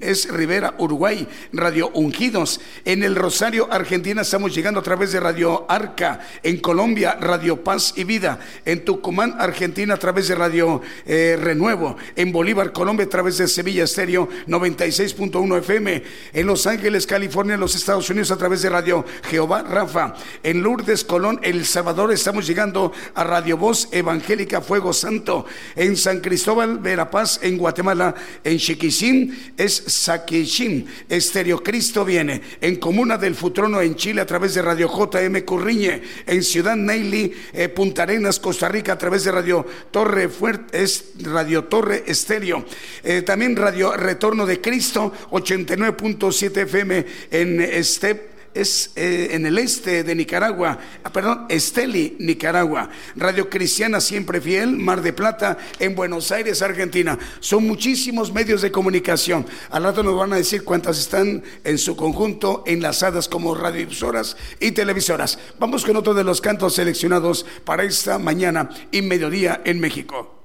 es Rivera, Uruguay, Radio Ungidos. En el Rosario, Argentina, estamos llegando a través de Radio Arca. En Colombia, Radio Paz y Vida en Tucumán, Argentina, a través de Radio eh, Renuevo, en Bolívar, Colombia, a través de Sevilla Estéreo 96.1 FM, en Los Ángeles, California, en los Estados Unidos, a través de Radio Jehová Rafa, en Lourdes, Colón, El Salvador, estamos llegando a Radio Voz Evangélica Fuego Santo, en San Cristóbal, Verapaz, en Guatemala, en Chiquisín, es Saquishín, Estéreo Cristo viene, en Comuna del Futrono, en Chile, a través de Radio JM Curriñe, en Ciudad Neily, eh, Punta Arenas, Costa Rica, a través de Radio Torre Fuerte, es Radio Torre Estéreo. Eh, también Radio Retorno de Cristo, 89.7 FM en Estep es eh, en el este de Nicaragua, ah, perdón, Esteli, Nicaragua. Radio Cristiana Siempre Fiel, Mar de Plata, en Buenos Aires, Argentina. Son muchísimos medios de comunicación. Al rato nos van a decir cuántas están en su conjunto enlazadas como radiodifusoras y televisoras. Vamos con otro de los cantos seleccionados para esta mañana y mediodía en México.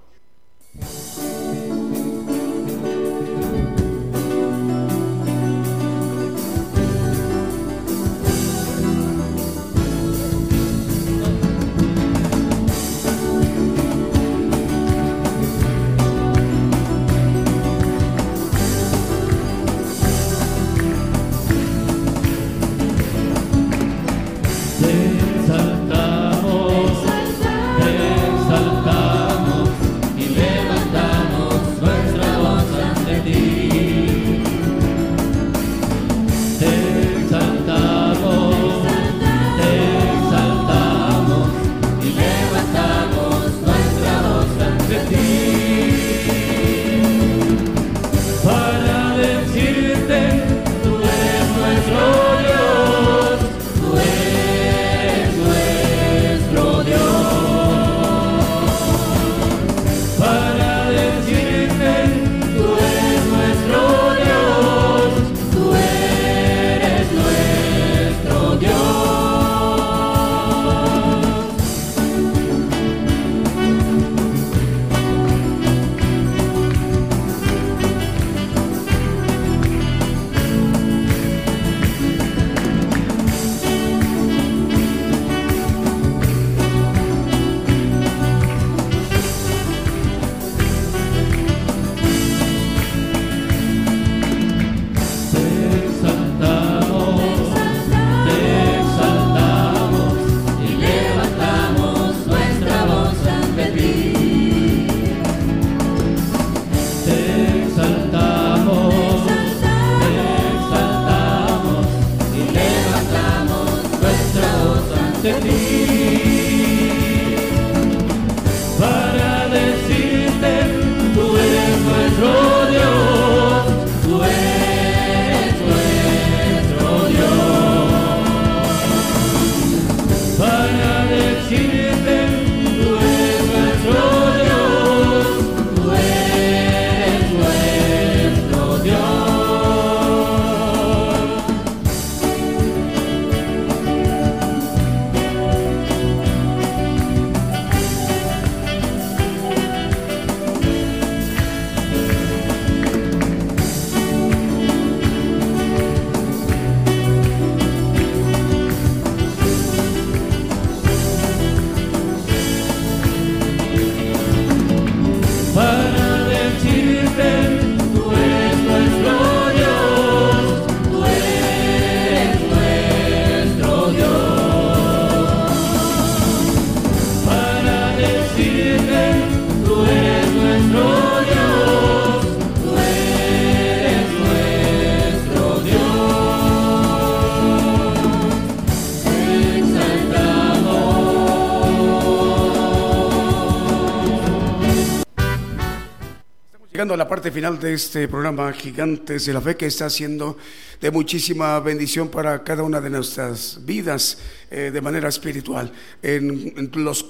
Llegando a la parte final de este programa Gigantes de la Fe que está siendo de muchísima bendición para cada una de nuestras vidas eh, de manera espiritual. En, en los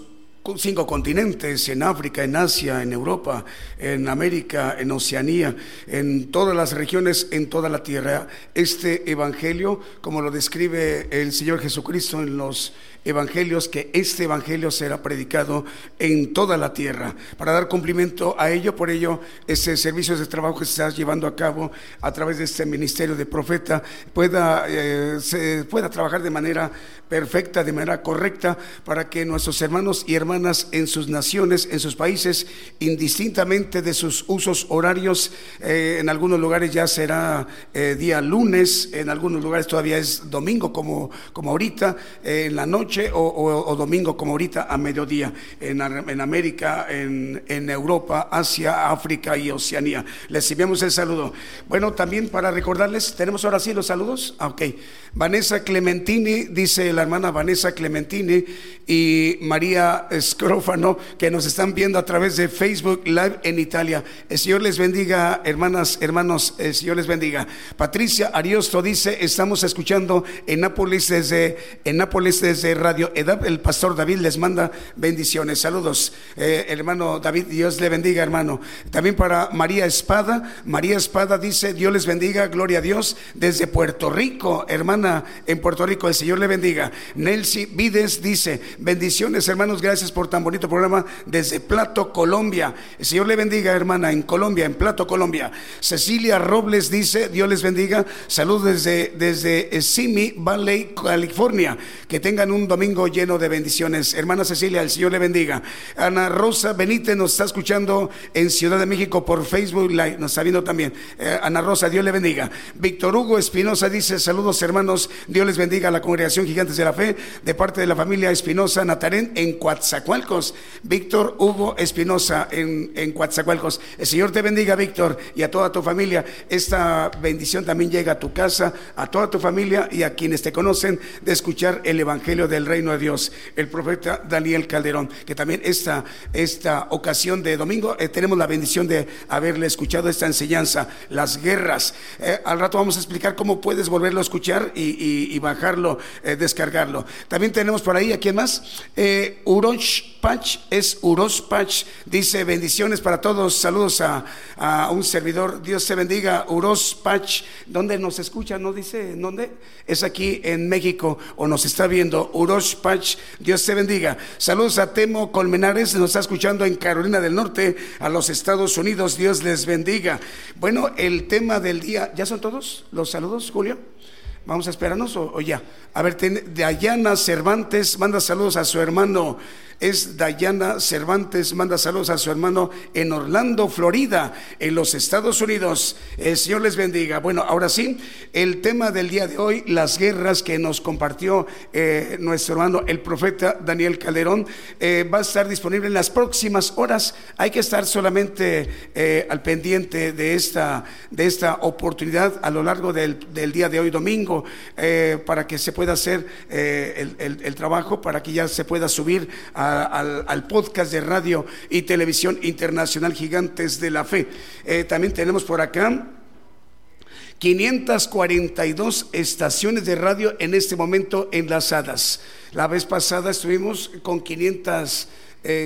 cinco continentes, en África, en Asia, en Europa, en América, en Oceanía, en todas las regiones, en toda la tierra. Este Evangelio, como lo describe el Señor Jesucristo en los evangelios, que este evangelio será predicado en toda la tierra. Para dar cumplimiento a ello, por ello, ese servicio de trabajo que se está llevando a cabo a través de este ministerio de profeta pueda, eh, se pueda trabajar de manera perfecta, de manera correcta, para que nuestros hermanos y hermanas en sus naciones, en sus países, indistintamente de sus usos horarios, eh, en algunos lugares ya será eh, día lunes, en algunos lugares todavía es domingo, como, como ahorita, en la noche o, domingo, como ahorita a mediodía, en, en América, en, en Europa, Asia, África y Oceanía. Les enviamos el saludo. Bueno, también para recordarles, tenemos ahora sí los saludos. Ah, ok. Vanessa Clementini, dice la hermana Vanessa Clementini y María Scrofano, que nos están viendo a través de Facebook Live en Italia. El Señor les bendiga, hermanas, hermanos, el Señor les bendiga. Patricia Ariosto dice, estamos escuchando en Nápoles desde, en Nápoles desde Radio EDAP. El pastor David les manda bendiciones. Saludos, eh, hermano David, Dios le bendiga, hermano. También para María Espada, María Espada dice, Dios les bendiga, gloria a Dios, desde Puerto Rico, hermana, en Puerto Rico, el Señor le bendiga. Nelcy Vides dice, bendiciones, hermanos, gracias por tan bonito programa desde Plato, Colombia. El Señor le bendiga, hermana, en Colombia, en Plato, Colombia. Cecilia Robles dice, Dios les bendiga, saludos desde, desde Simi Valley, California. Que tengan un domingo lleno de bendiciones. Hermana Cecilia, el Señor le bendiga. Ana Rosa Benítez nos está escuchando en Ciudad de México por Facebook nos está viendo también. Eh, Ana Rosa, Dios le bendiga. Víctor Hugo Espinosa dice, saludos hermanos, Dios les bendiga a la congregación Gigantes de la Fe de parte de la familia Espinosa Natarén en Coatzacoalcos. Víctor Hugo Espinosa en, en Coatzacoalcos. El Señor te bendiga, Víctor, y a toda tu familia. Esta bendición también llega a tu casa, a toda tu familia y a quienes te conocen de escuchar el Evangelio del Reino de Dios. El profeta Daniel Calderón, que también esta, esta ocasión de domingo eh, tenemos la bendición de haberle escuchado esta enseñanza, las guerras. Eh, al rato vamos a explicar cómo puedes volverlo a escuchar y, bajarlo, eh, descargarlo. También tenemos por ahí, ¿a quién más? Eh, Pach, es Urosh Pach, dice bendiciones para todos, saludos a, un servidor, Dios te bendiga, Urosh Pach, ¿dónde nos escucha? ¿No dice dónde? Es aquí en México o nos está viendo, Urosh Dios te bendiga. Saludos a Temo Colmenares, nos está escuchando en Carolina del Norte, a los Estados Unidos, Dios les bendiga. Bueno, el tema del día, ¿ya son todos los saludos, Julio? Vamos a esperarnos o, o ya. A ver, ten- Dayana Cervantes manda saludos a su hermano es Dayana Cervantes, manda saludos a su hermano en Orlando, Florida, en los Estados Unidos. El Señor les bendiga. Bueno, ahora sí, el tema del día de hoy, las guerras que nos compartió eh, nuestro hermano el profeta Daniel Calderón, eh, va a estar disponible en las próximas horas. Hay que estar solamente eh, al pendiente de esta, de esta oportunidad a lo largo del, día de hoy, domingo, para que se pueda hacer el, trabajo, para que ya se pueda subir al, podcast de radio y televisión internacional Gigantes de la Fe. también tenemos por acá 542 estaciones de radio en este momento enlazadas. La vez pasada estuvimos con 500,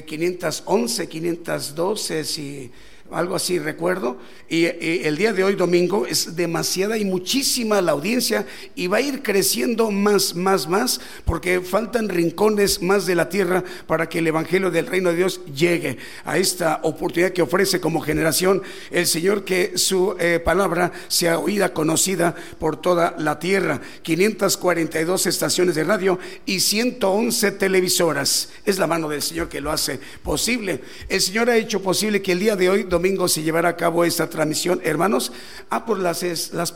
511, 512, si algo así recuerdo, y, el día de hoy domingo es demasiada y muchísima la audiencia y va a ir creciendo más, más, más, porque faltan rincones más de la tierra para que el Evangelio del Reino de Dios llegue a esta oportunidad que ofrece como generación el Señor, que su eh, palabra sea oída, conocida por toda la tierra. 542 estaciones de radio y 111 televisoras. Es la mano del Señor que lo hace posible. El Señor ha hecho posible que el día de hoy, domingo se llevará a cabo esta transmisión, hermanos. Ah, por las,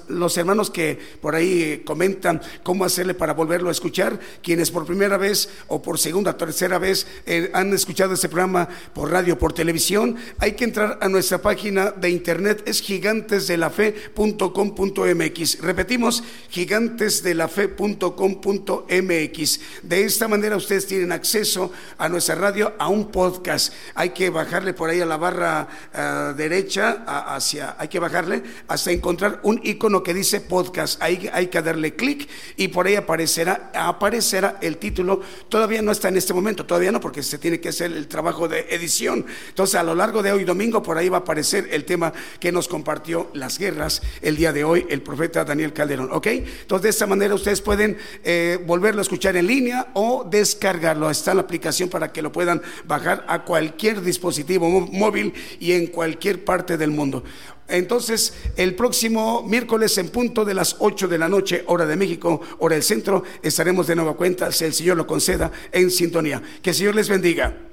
los hermanos que por ahí comentan cómo hacerle para volverlo a escuchar, quienes por primera vez o por segunda, tercera vez eh, han escuchado este programa por radio, por televisión, hay que entrar a nuestra página de internet, es gigantesdelafe.com.mx. Repetimos, gigantesdelafe.com.mx. De esta manera ustedes tienen acceso a nuestra radio, a un podcast. Hay que bajarle por ahí a la barra. Derecha, hacia, hay que bajarle hasta encontrar un icono que dice podcast. Ahí hay que darle clic y por ahí aparecerá, aparecerá el título. Todavía no está en este momento, todavía no, porque se tiene que hacer el trabajo de edición. Entonces, a lo largo de hoy domingo, por ahí va a aparecer el tema que nos compartió las guerras el día de hoy el profeta Daniel Calderón. ¿Ok? Entonces, de esta manera ustedes pueden eh, volverlo a escuchar en línea o descargarlo. Está la aplicación para que lo puedan bajar a cualquier dispositivo móvil y en cualquier parte del mundo. Entonces, el próximo miércoles en punto de las 8 de la noche, hora de México, hora del centro, estaremos de nueva cuenta, si el Señor lo conceda, en sintonía. Que el Señor les bendiga.